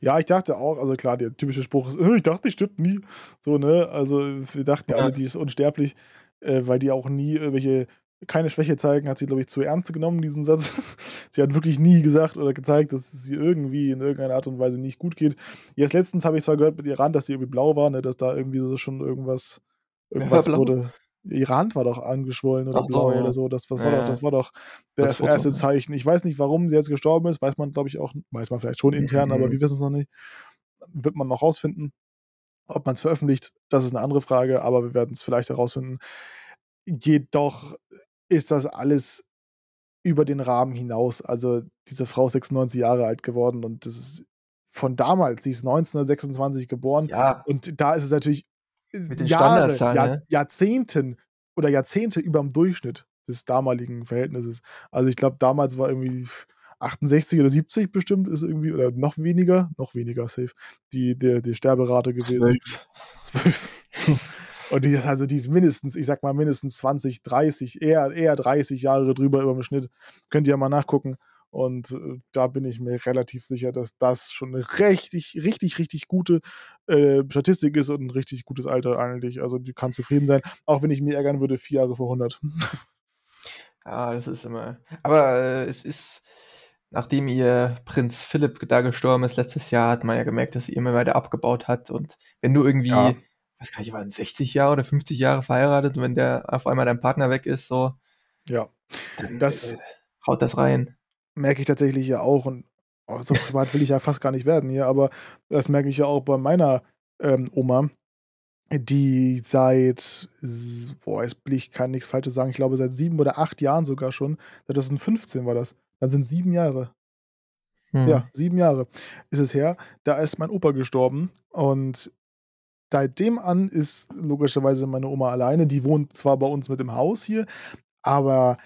Ja, ich dachte auch, also klar, der typische Spruch ist, "Äh, ich dachte, die stirbt nie. So, ne? Also wir dachten ja Ja. alle, die ist unsterblich, äh, weil die auch nie irgendwelche, keine Schwäche zeigen, hat sie, glaube ich, zu ernst genommen, diesen Satz. sie hat wirklich nie gesagt oder gezeigt, dass es ihr irgendwie in irgendeiner Art und Weise nicht gut geht. Jetzt letztens habe ich zwar gehört mit Iran, dass sie irgendwie blau war, ne, dass da irgendwie so schon irgendwas, irgendwas blau? wurde. Iran war doch angeschwollen oder Ach so, blau ja. oder so. Das, das, war Ja, doch, das war doch das, Das Foto, erste ne? Zeichen. Ich weiß nicht, warum sie jetzt gestorben ist. Weiß man, glaube ich, auch, weiß man vielleicht schon intern, aber Mhm. wir wissen es noch nicht. Wird man noch rausfinden. Ob man es veröffentlicht, das ist eine andere Frage, aber wir werden es vielleicht herausfinden. Jedoch ist das alles über den Rahmen hinaus. Also diese Frau ist 96 Jahre alt geworden und das ist von damals, sie ist 1926 geboren Ja, und da ist es natürlich Mit den Jahre, Standardzahlen, Jahr, ne? Jahrzehnten oder Jahrzehnte über dem Durchschnitt des damaligen Verhältnisses. Also ich glaube, damals war irgendwie 68 oder 70 bestimmt, ist irgendwie, oder noch weniger, noch weniger safe, die, der, die Sterberate gewesen. zwölf. 12. Und die ist also, die ist mindestens, ich sag mal, mindestens 20, 30, eher, eher 30 Jahre drüber über dem Schnitt. Könnt ihr ja mal nachgucken. Und äh, da bin ich mir relativ sicher, dass das schon eine richtig, richtig, richtig gute äh, Statistik ist und ein richtig gutes Alter eigentlich. Also die kann zufrieden sein, auch wenn ich mir ärgern würde, vier Jahre vor 100. Ja, das ist immer. Aber äh, es ist, nachdem ihr Prinz Philipp da gestorben ist letztes Jahr, hat man ja gemerkt, dass sie immer weiter abgebaut hat. Und wenn du irgendwie, Ja. was kann ich, waren 60 Jahre oder 50 Jahre verheiratet und wenn der auf einmal dein Partner weg ist, so, Ja, dann Das- äh, haut das rein. Merke ich tatsächlich ja auch. Und oh, so privat will ich ja fast gar nicht werden hier, aber das merke ich ja auch bei meiner ähm, Oma, die seit, boah, jetzt will ich kann nichts Falsches sagen, ich glaube seit sieben oder acht Jahren sogar schon, 2015 war das. Dann sind sieben Jahre. Hm. Ja, sieben Jahre ist es her. Da ist mein Opa gestorben und seitdem an ist logischerweise meine Oma alleine. Die wohnt zwar bei uns mit im Haus hier, aber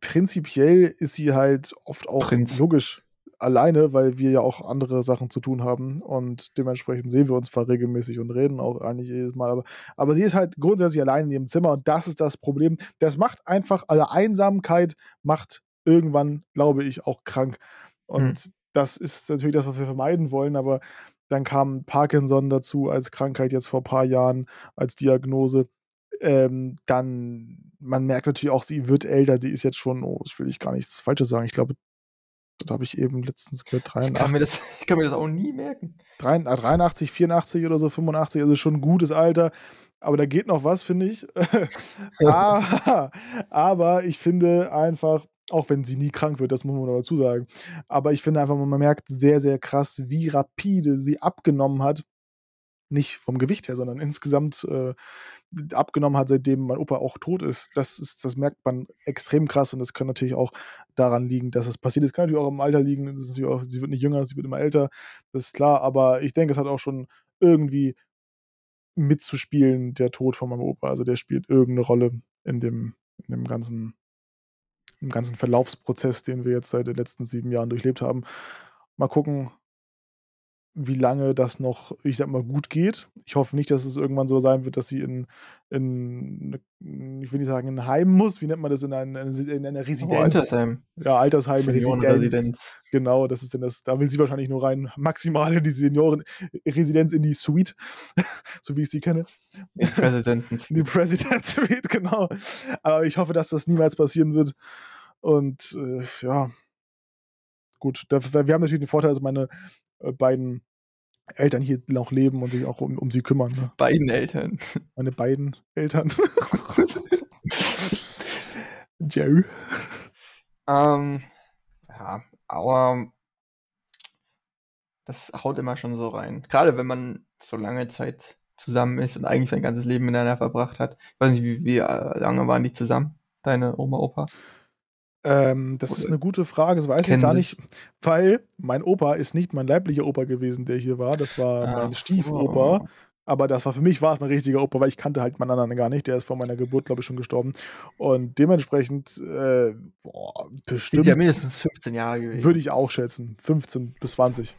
prinzipiell ist sie halt oft auch Prinz. logisch alleine, weil wir ja auch andere Sachen zu tun haben und dementsprechend sehen wir uns zwar regelmäßig und reden auch eigentlich jedes Mal, aber, aber sie ist halt grundsätzlich allein in ihrem Zimmer und das ist das Problem. Das macht einfach, also Einsamkeit macht irgendwann, glaube ich, auch krank. Und das ist natürlich das, was wir vermeiden wollen, aber dann kam Parkinson dazu als Krankheit jetzt vor ein paar Jahren als Diagnose. Ähm, dann, man merkt natürlich auch, sie wird älter, die ist jetzt schon, oh, ich will ich gar nichts Falsches sagen. Ich glaube, das habe ich eben letztens gehört, Ich kann, 83, mir das, ich kann mir das auch nie merken. 83, 84 oder so, 85, also schon ein gutes Alter. Aber da geht noch was, finde ich. aber, aber ich finde einfach, auch wenn sie nie krank wird, das muss man dazu sagen. Aber ich finde einfach, man merkt sehr, sehr krass, wie rapide sie abgenommen hat. Nicht vom Gewicht her, sondern insgesamt äh, abgenommen hat, seitdem mein Opa auch tot ist. Das, ist. das merkt man extrem krass und das kann natürlich auch daran liegen, dass es passiert ist. Kann natürlich auch im Alter liegen. Das ist auch, sie wird nicht jünger, sie wird immer älter. Das ist klar, aber ich denke, es hat auch schon irgendwie mitzuspielen, der Tod von meinem Opa. Also der spielt irgendeine Rolle in dem, in dem ganzen, im ganzen Verlaufsprozess, den wir jetzt seit den letzten sieben Jahren durchlebt haben. Mal gucken, wie lange das noch, ich sag mal, gut geht. Ich hoffe nicht, dass es irgendwann so sein wird, dass sie in, in ich will nicht sagen, in ein Heim muss. Wie nennt man das? In, ein, in eine Oh, Residenz. Altersheim. Ja, Altersheim, Residenz. Seniorenresidenz. Genau, das ist denn das. Da will sie wahrscheinlich nur rein, maximal in die Seniorenresidenz, in die Suite, so wie ich sie kenne. Die President Suite, genau. Aber ich hoffe, dass das niemals passieren wird. Und äh, ja, gut. Wir haben natürlich den Vorteil, dass meine äh, beiden Eltern hier noch leben und sich auch um, um sie kümmern. Ne? Beiden Eltern. Meine beiden Eltern. Joe. Ähm, ja, aber das haut immer schon so rein. Gerade wenn man so lange Zeit zusammen ist und eigentlich sein ganzes Leben miteinander verbracht hat. Ich weiß nicht, wie, wie äh, lange waren die zusammen, deine Oma, Opa? Ähm, das ist eine gute Frage, das weiß ich gar nicht, weil mein Opa ist nicht mein leiblicher Opa gewesen, der hier war. Das war Ach mein Stiefoper. so. Aber das war für mich war es mein richtiger Opa, weil ich kannte halt meinen anderen gar nicht. Der ist vor meiner Geburt, glaube ich, schon gestorben. Und dementsprechend, äh, boah, bestimmt ja mindestens 15 Jahre gewesen. würde ich auch schätzen. 15 bis 20.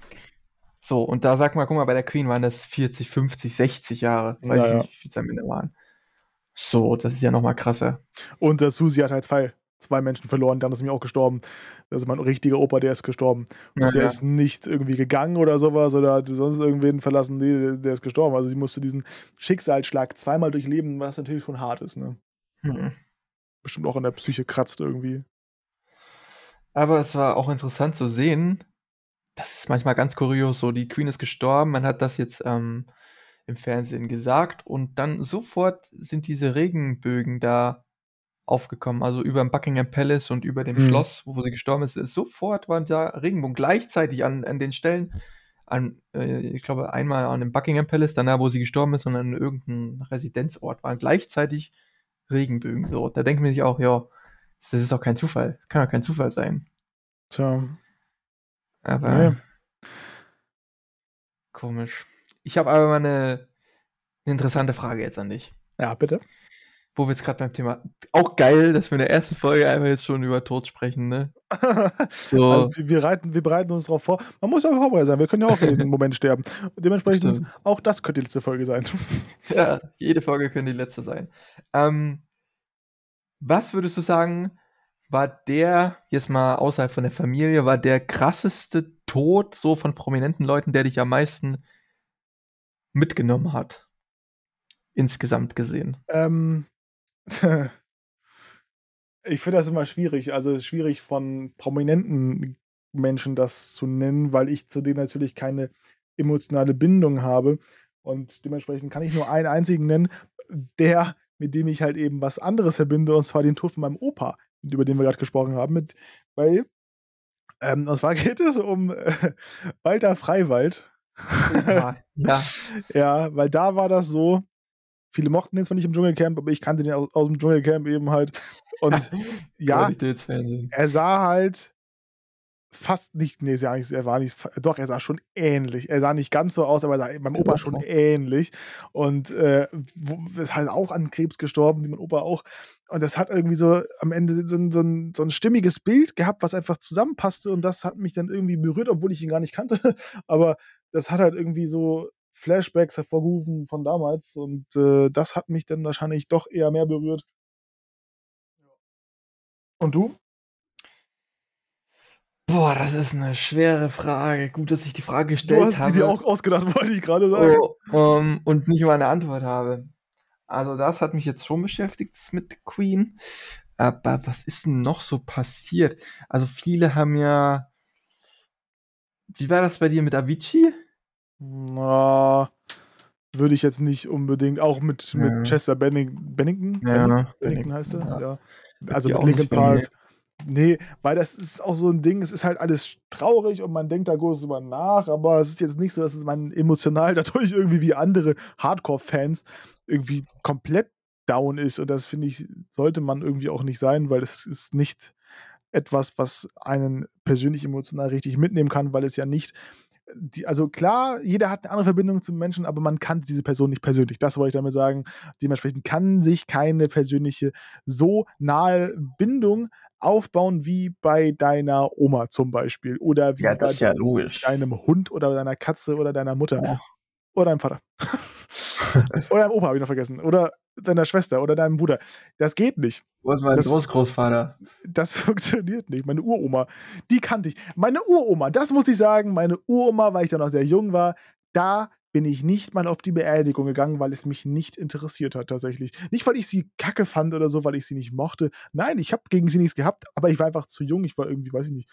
So, und da sag mal, guck mal, bei der Queen waren das 40, 50, 60 Jahre. Weiß Ja, ich nicht, wie viel es am Ende waren. So, das ist ja noch mal krasser. Und der Susi hat halt zwei, zwei Menschen verloren, dann ist nämlich auch gestorben. Also mein richtiger Opa, der ist gestorben. Und Ja, der ja. ist nicht irgendwie gegangen oder sowas oder hat sonst irgendwen verlassen. Nee, der- der ist gestorben. Also sie musste diesen Schicksalsschlag zweimal durchleben, was natürlich schon hart ist. Ne? Hm. Bestimmt auch an der Psyche kratzt irgendwie. Aber es war auch interessant zu sehen, das ist manchmal ganz kurios, so die Queen ist gestorben, man hat das jetzt ähm, im Fernsehen gesagt und dann sofort sind diese Regenbögen da aufgekommen, also über dem Buckingham Palace und über dem Mhm. Schloss, wo sie gestorben ist, sofort waren da Regenbogen gleichzeitig an, an den Stellen, an, äh, ich glaube einmal an dem Buckingham Palace, danach wo sie gestorben ist und an irgendeinem Residenzort waren gleichzeitig Regenbögen. So, da denkt man sich auch, ja, das ist auch kein Zufall, kann doch kein Zufall sein. Tja, Aber Nee. komisch. Ich habe aber mal eine, eine interessante Frage jetzt an dich. ja, bitte. Wo wir jetzt gerade beim Thema. Auch geil, dass wir in der ersten Folge einfach jetzt schon über Tod sprechen, ne? So. Also, wir, wir, reiten, wir bereiten uns darauf vor. Man muss ja auch vorbereitet sein. Wir können ja auch jeden Moment sterben. Und dementsprechend, Stimmt. auch das könnte die letzte Folge sein. Ja, jede Folge könnte die letzte sein. Ähm, was würdest du sagen, war der, jetzt mal außerhalb von der Familie, war der krasseste Tod so von prominenten Leuten, der dich am meisten mitgenommen hat? Insgesamt gesehen. Ähm, ich finde das immer schwierig. Also es ist schwierig von prominenten Menschen das zu nennen, weil ich zu denen natürlich keine emotionale Bindung habe. Und dementsprechend kann ich nur einen einzigen nennen, der, mit dem ich halt eben was anderes verbinde, und zwar den Tod von meinem Opa, über den wir gerade gesprochen haben. Mit, weil, ähm, und zwar geht es um äh, Walter Freiwald. Ja, ja. Ja, weil da war das so, viele mochten den zwar nicht im Dschungelcamp, aber ich kannte den aus, aus dem Dschungelcamp eben halt. Und ja, er sah halt fast nicht, nee, ja nicht, er war nicht, doch, er sah schon ähnlich. Er sah nicht ganz so aus, aber er sah beim Opa schon ähnlich. Und äh, wo, ist halt auch an Krebs gestorben, wie mein Opa auch. Und das hat irgendwie so am Ende so ein, so, ein, so ein stimmiges Bild gehabt, was einfach zusammenpasste. Und das hat mich dann irgendwie berührt, obwohl ich ihn gar nicht kannte. Aber das hat halt irgendwie so Flashbacks hervorgerufen von damals. Und äh, das hat mich dann wahrscheinlich doch eher mehr berührt. Und du? Boah, das ist eine schwere Frage. Gut, dass ich die Frage Du gestellt hast sie habe. dir auch ausgedacht, wollte ich gerade sagen. Oh, ähm, und nicht mal eine Antwort habe. Also das hat mich jetzt schon beschäftigt mit Queen. Aber was ist denn noch so passiert? Also viele haben ja. Wie war das bei dir mit Avicii? Na, würde ich jetzt nicht unbedingt, auch mit, Ja. mit Chester Benning, Bennington? Ja, Bennington, Bennington heißt er? ja. Also mit Linkin. Park. Nee, weil das ist auch so ein Ding, es ist halt alles traurig und man denkt da groß drüber nach, aber es ist jetzt nicht so, dass es man emotional dadurch irgendwie wie andere Hardcore-Fans irgendwie komplett down ist und das finde ich, sollte man irgendwie auch nicht sein, weil es ist nicht etwas, was einen persönlich emotional richtig mitnehmen kann, weil es ja nicht die, also klar, jeder hat eine andere Verbindung zum Menschen, aber man kannte diese Person nicht persönlich. Das wollte ich damit sagen. Dementsprechend kann sich keine persönliche so nahe Bindung aufbauen wie bei deiner Oma zum Beispiel oder wie Ja, bei ja deinem Hund oder deiner Katze oder deiner Mutter Ja. oder deinem Vater. oder deinem Opa habe ich noch vergessen. Oder deiner Schwester oder deinem Bruder. Das geht nicht. Wo ist mein Das- Großgroßvater? Das funktioniert nicht. Meine Uroma, die kannte ich. Meine Uroma, das muss ich sagen, meine Uroma, weil ich da noch sehr jung war, da bin ich nicht mal auf die Beerdigung gegangen, weil es mich nicht interessiert hat tatsächlich. Nicht, weil ich sie kacke fand oder so, weil ich sie nicht mochte. Nein, ich habe gegen sie nichts gehabt, aber ich war einfach zu jung. Ich war irgendwie, weiß ich nicht,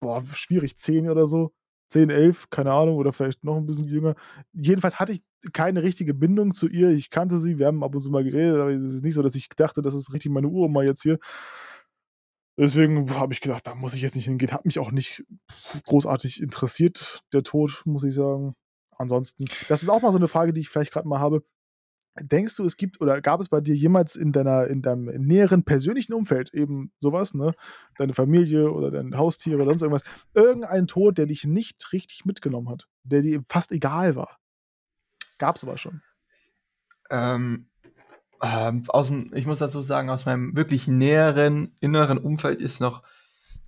boah, schwierig, zehn oder so. 10, 11, keine Ahnung, oder vielleicht noch ein bisschen jünger. Jedenfalls hatte ich keine richtige Bindung zu ihr. Ich kannte sie, wir haben ab und zu mal geredet, aber es ist nicht so, dass ich dachte, das ist richtig meine Uroma jetzt hier. Deswegen habe ich gedacht, da muss ich jetzt nicht hingehen. Hat mich auch nicht großartig interessiert, der Tod, muss ich sagen. Ansonsten, das ist auch mal so eine Frage, die ich vielleicht gerade mal habe. Denkst du, es gibt oder gab es bei dir jemals in deiner in deinem näheren persönlichen Umfeld eben sowas, ne? Deine Familie oder dein Haustier oder sonst irgendwas, irgendeinen Tod, der dich nicht richtig mitgenommen hat, der dir fast egal war? Gab's sowas schon? Ähm, ähm, aus'm ich muss dazu sagen, aus meinem wirklich näheren, inneren Umfeld ist noch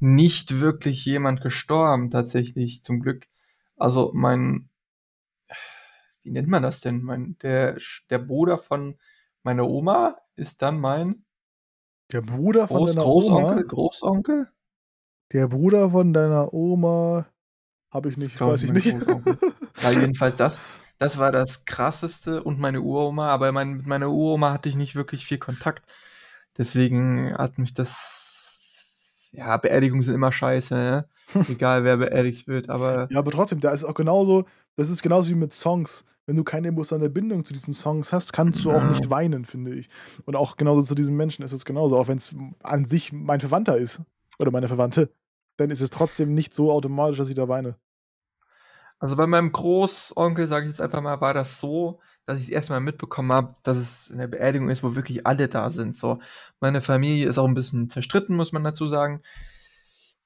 nicht wirklich jemand gestorben tatsächlich, zum Glück. Also, mein wie nennt man das denn? Mein der der Bruder von meiner Oma ist dann mein Der Bruder von Groß deiner Großonkel, Oma? Großonkel? Der Bruder von deiner Oma habe ich nicht, weiß ich, nicht. Großonkel. Ja, jedenfalls das das war das Krasseste und meine Uroma, aber mein mit meiner Uroma hatte ich nicht wirklich viel Kontakt. Deswegen hat mich das ja, Beerdigungen sind immer scheiße, ne? Egal, wer beerdigt wird, aber Ja, aber trotzdem, da ist auch genauso das ist genauso wie mit Songs. Wenn du keine emotionale Bindung zu diesen Songs hast, kannst du auch Ja. nicht weinen, finde ich. Und auch genauso zu diesem Menschen ist es genauso, auch wenn's an sich mein Verwandter ist oder meine Verwandte, dann ist es trotzdem nicht so automatisch, dass ich da weine. Also, bei meinem Großonkel, sage ich jetzt einfach mal, war das so, dass ich erst mal mitbekommen habe, dass es 'ne Beerdigung ist, wo wirklich alle da sind, so. Meine Familie ist auch 'n bisschen zerstritten, muss man dazu sagen.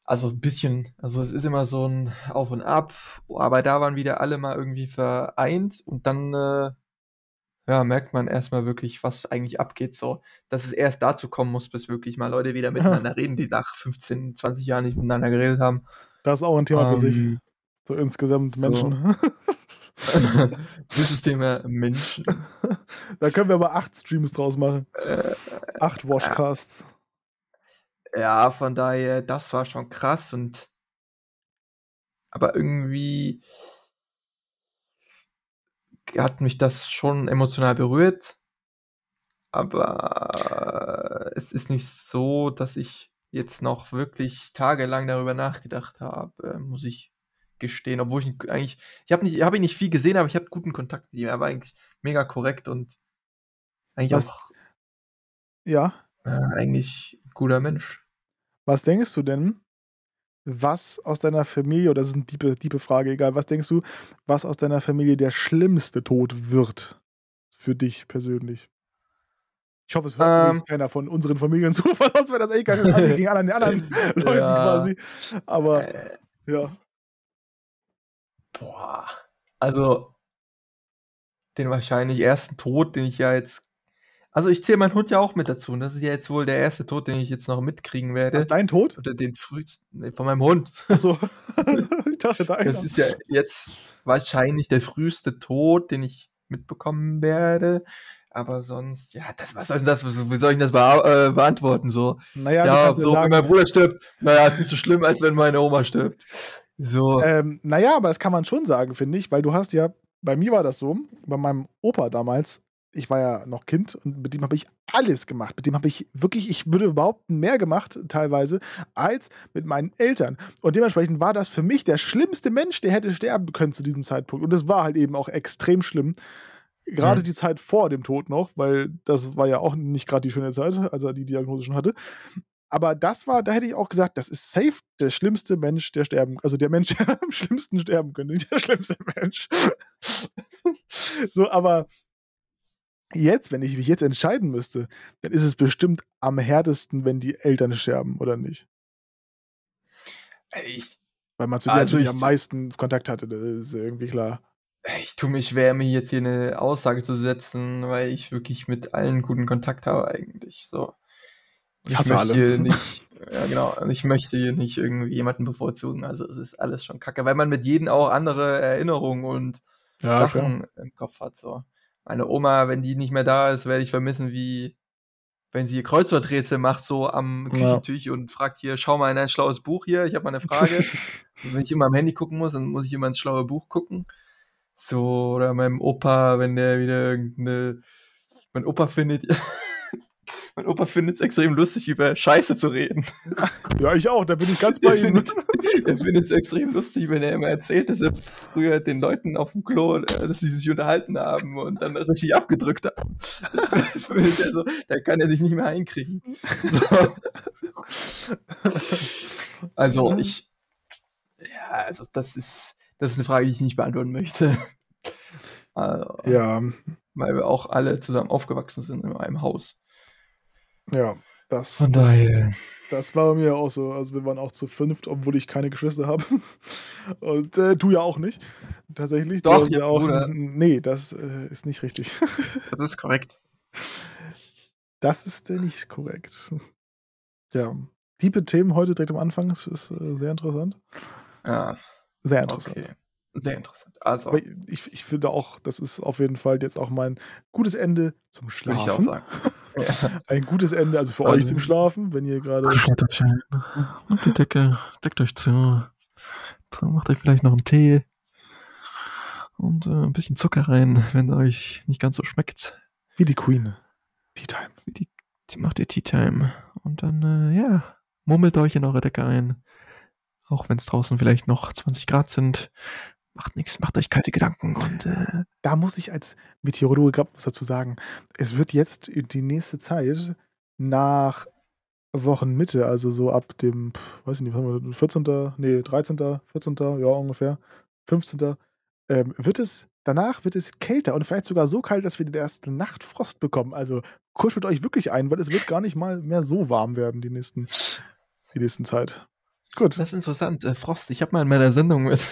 Also, 'n bisschen. Also, es ist immer so 'n Auf und Ab, aber da waren wieder alle mal irgendwie vereint und dann, äh, ja, merkt man erst mal wirklich, was eigentlich abgeht so. Dass es erst dazu kommen muss, bis wirklich mal Leute wieder miteinander reden, die nach 15, 20 Jahren nicht miteinander geredet haben. Das ist auch 'n Thema für sich. Ähm, So insgesamt so. Menschen. Dieses Thema Menschen. Da können wir aber 8 Streams draus machen. Äh, 8 ja. Washcasts. Ja, von daher, das war schon krass und aber irgendwie hat mich das schon emotional berührt. Aber es ist nicht so, dass ich jetzt noch wirklich tagelang darüber nachgedacht habe, muss ich gestehen, obwohl ich eigentlich ich habe nicht habe ihn nicht viel gesehen, aber ich hatte guten Kontakt mit ihm. Er war eigentlich mega korrekt und eigentlich Was auch Ja? äh, eigentlich 'n guter Mensch. Was denkst du denn, was aus deiner Familie oder das ist 'ne diepe diepe Frage, egal, was denkst du, was aus deiner Familie der schlimmste Tod wird für dich persönlich? Ich hoffe, es hört Ähm. keiner von unseren Familien zu, weil sonst wäre das echt keine Assi gegen anderen anderen Leuten Ja. quasi. Aber Äh. ja. Boah, also den wahrscheinlich ersten Tod, den ich ja jetzt also, ich zähle meinen Hund ja auch mit dazu und das ist ja jetzt wohl der erste Tod, den ich jetzt noch mitkriegen werde. dein Tod? Oder den frühesten von meinem Hund. Ach so. Ich dachte, Das deiner. ist ja jetzt wahrscheinlich der früheste Tod, den ich mitbekommen werde. Aber sonst, ja, das was soll denn das? Wie soll ich denn das bea äh, beantworten so? Na ja, so, wenn mein Bruder stirbt, na ja, ist nicht so schlimm, als wenn meine Oma stirbt. So. Ähm, na ja, aber das kann man schon sagen, finde ich, weil du hast ja bei mir war das so, bei meinem Opa damals, ich war ja noch Kind und mit dem habe ich alles gemacht. Mit dem habe ich wirklich, ich würde behaupten, mehr gemacht teilweise als mit meinen Eltern. Und dementsprechend war das für mich der schlimmste Mensch, der hätte sterben können zu diesem Zeitpunkt. Und es war halt eben auch extrem schlimm. Grade Mhm. die Zeit vor dem Tod noch, weil das war ja auch nicht grad die schöne Zeit, als er die Diagnose schon hatte. Aber das war da hätte ich auch gesagt, das ist safe der schlimmste Mensch, der sterben also, der Mensch, der am schlimmsten sterben könnte, nicht der schlimmste Mensch. So, aber jetzt, wenn ich mich jetzt entscheiden müsste, dann ist es bestimmt am härtesten, wenn die Eltern sterben, oder nicht? Ich Weil man zu der also, natürlich ich am meisten Kontakt hatte, das ist irgendwie klar. Ich tue mich schwer, mir jetzt hier 'ne Aussage zu setzen, weil ich wirklich mit allen guten Kontakt habe eigentlich so. Ich Ich hasse möchte alle. hier nicht ja genau, und ich möchte hier nicht irgendwie jemanden bevorzugen. Also, es ist alles schon Kacke, weil man mit jedem auch andere Erinnerungen und Ja, klar. Sachen im Kopf hat so. Meine Oma, wenn die nicht mehr da ist, werde ich vermissen, wie wenn sie ihr Kreuzworträtsel macht, so am Ja. Küchentisch und fragt hier: „Schau mal in dein schlaues Buch hier, ich habe mal 'ne Frage.“ Und wenn ich immer am Handy gucken muss, dann muss ich immer ins schlaue Buch gucken. So, oder meinem Opa, wenn der wieder irgend 'ne mein Opa findet mein Opa findet es extrem lustig, über Scheiße zu reden. Ja, ich auch, da bin ich ganz bei ihm. er findet es extrem lustig, wenn er immer erzählt, dass er früher den Leuten auf dem Klo, äh, dass sie sich unterhalten haben und dann richtig abgedrückt haben. Das findet er so, da kann er sich nicht mehr einkriegen. So. Also ich, ja, also das ist, das ist eine Frage, die ich nicht beantworten möchte. Also, Ja, Weil wir auch alle zusammen aufgewachsen sind in einem Haus. Ja, das, Von das, daher. das war bei mir auch so. Also wir waren auch zu fünft, obwohl ich keine Geschwister habe. Und äh, du ja auch nicht. Tatsächlich. Doch, ja hab auch. Bruder. Nee, das äh, ist nicht richtig. Das ist korrekt. Das ist äh, nicht korrekt. Ja. Tiefe Themen heute direkt am Anfang. Das ist äh, sehr interessant. Ja, Sehr interessant. okay. Sehr interessant. Also, Aber ich, ich finde auch, das ist auf jeden Fall jetzt auch mein gutes Ende zum würde ich auch Schlafen. Ein gutes Ende, also für Also- euch zum Schlafen, wenn ihr gerade. Kuschelt euch ein. Und die Decke. Deckt euch zu. Dann macht euch vielleicht noch einen Tee. Und äh, ein bisschen Zucker rein, wenn euch nicht ganz so schmeckt. Wie die Queen. Tea Time. Die, die macht ihr Tea Time. Und dann, äh, ja, mummelt euch in eure Decke ein. Auch wenn es draußen vielleicht noch 20 Grad sind. Macht nichts, macht euch kalte Gedanken und äh, Da muss ich als Meteorologe gerade was dazu sagen. Es wird jetzt die nächste Zeit nach Wochenmitte, also so ab dem, weiß ich nicht, was haben wir, 14., nee, 13., 14., ja ungefähr, 15., ähm, wird es, danach wird es kälter und vielleicht sogar so kalt, dass wir die erste Nachtfrost bekommen. Also kuschelt euch wirklich ein, weil es wird gar nicht mal mehr so warm werden die nächsten, die nächsten Zeit. Gut. das ist interessant. Äh, Frost, ich habe mal in meiner Sendung mit.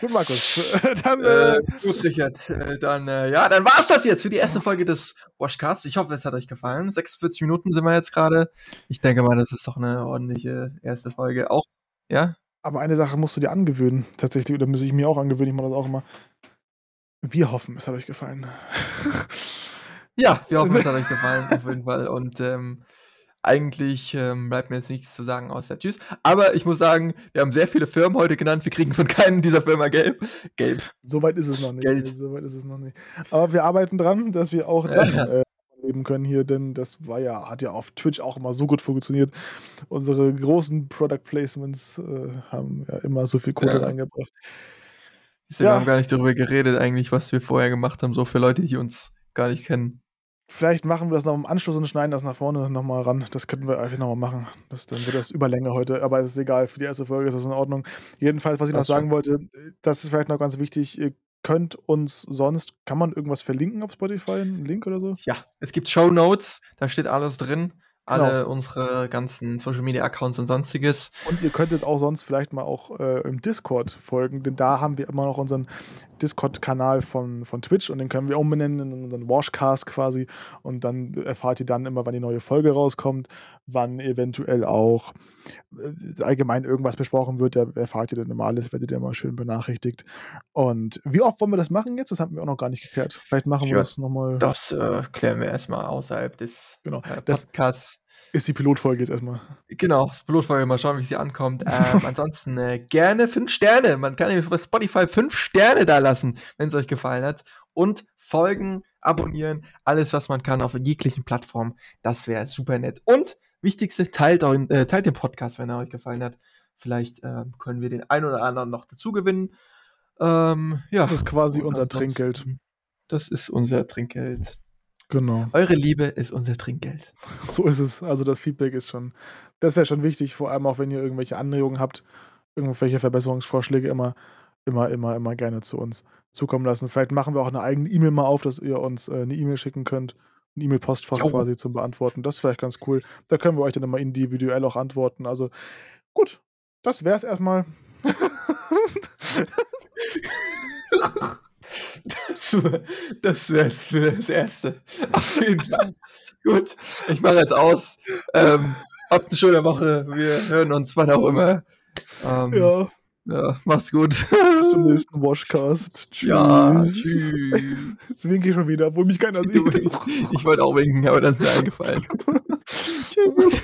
Gut, Markus. Dann, äh, Äh, gut, Richard. Äh, dann, äh, ja, dann war's das jetzt für die erste Folge des Washcasts. Ich hoffe, es hat euch gefallen. 46 Minuten sind wir jetzt gerade. Ich denke mal, das ist doch eine ordentliche erste Folge. Auch, ja? Aber eine Sache musst du dir angewöhnen, tatsächlich, oder muss ich mir auch angewöhnen, ich mache das auch immer. Wir hoffen, es hat euch gefallen. Ja, wir hoffen, es hat euch gefallen, auf jeden Fall. Und ähm, eigentlich ähm, bleibt mir jetzt nichts zu sagen außer Tschüss. Aber ich muss sagen, wir haben sehr viele Firmen heute genannt. Wir kriegen von keinem dieser Firma gelb. Gelb. Soweit ist es noch nicht. Geld. Soweit ist es noch nicht. Aber wir arbeiten dran, dass wir auch dann äh, leben können hier, denn das war ja, hat ja auf Twitch auch immer so gut funktioniert. Unsere großen Product Placements äh, haben ja immer so viel Kohle Ja. reingebracht. Wir Ja. haben gar nicht darüber geredet, eigentlich, was wir vorher gemacht haben, so für Leute, die uns gar nicht kennen. Vielleicht machen wir das noch im Anschluss und schneiden das nach vorne nochmal ran. Das könnten wir einfach nochmal machen. Das, dann wird das Überlänge heute, aber es ist egal. Für die erste Folge ist das in Ordnung. Jedenfalls, was ich noch Passt sagen wollte, das ist vielleicht noch ganz wichtig. Ihr könnt uns sonst, kann man irgendwas verlinken auf Spotify? Einen Link oder so? Ja, es gibt Show Notes, da steht alles drin. Genau. Alle unsere ganzen Social Media Accounts und sonstiges. Und ihr könntet auch sonst vielleicht mal auch äh, im Discord folgen, denn da haben wir immer noch unseren Discord-Kanal von, von Twitch und den können wir umbenennen in unseren Washcast quasi. Und dann erfahrt ihr dann immer, wann die neue Folge rauskommt, wann eventuell auch äh, allgemein irgendwas besprochen wird. Da erfahrt ihr dann immer alles, werdet ihr immer schön benachrichtigt. Und wie oft wollen wir das machen jetzt? Das haben wir auch noch gar nicht geklärt. Vielleicht machen wir Ja, das nochmal. Das äh, klären wir erstmal außerhalb des Genau. äh, Das Podcasts. ist die Pilotfolge jetzt erstmal. Genau, das Pilotfolge, mal schauen, wie sie ankommt. Ähm, ansonsten äh, gerne fünf Sterne. Man kann nämlich bei Spotify fünf Sterne da lassen, wenn es euch gefallen hat. Und folgen, abonnieren, alles, was man kann auf jeglichen Plattformen. Das wäre super nett. Und wichtigste, teilt, euren, äh, teilt den Podcast, wenn er euch gefallen hat. Vielleicht ähm, können wir den einen oder anderen noch dazu gewinnen. Ähm, ja. Das ist quasi Und unser Trinkgeld. Das ist unser Trinkgeld. Genau. Eure Liebe ist unser Trinkgeld. So ist es. Also das Feedback ist schon, das wäre schon wichtig, vor allem auch wenn ihr irgendwelche Anregungen habt, irgendwelche Verbesserungsvorschläge immer, immer, immer, immer gerne zu uns zukommen lassen. Vielleicht machen wir auch eine eigene E-Mail mal auf, dass ihr uns äh, eine E-Mail schicken könnt. Ein E-Mail-Postfach quasi zum Beantworten. Das ist vielleicht ganz cool. Da können wir euch dann immer individuell auch antworten. Also gut, das wäre es erstmal. Das wäre es für das Erste. Auf jeden Fall. Gut, ich mache jetzt aus. Ähm, habt eine schöne Woche. Wir hören uns wann auch immer. Ähm, ja. Ja, mach's gut. bis zum nächsten Washcast. Tschüss. Ja, tschüss. Jetzt winke ich schon wieder, obwohl mich keiner sieht. ich, ich wollte auch winken, aber dann ist mir eingefallen. tschüss.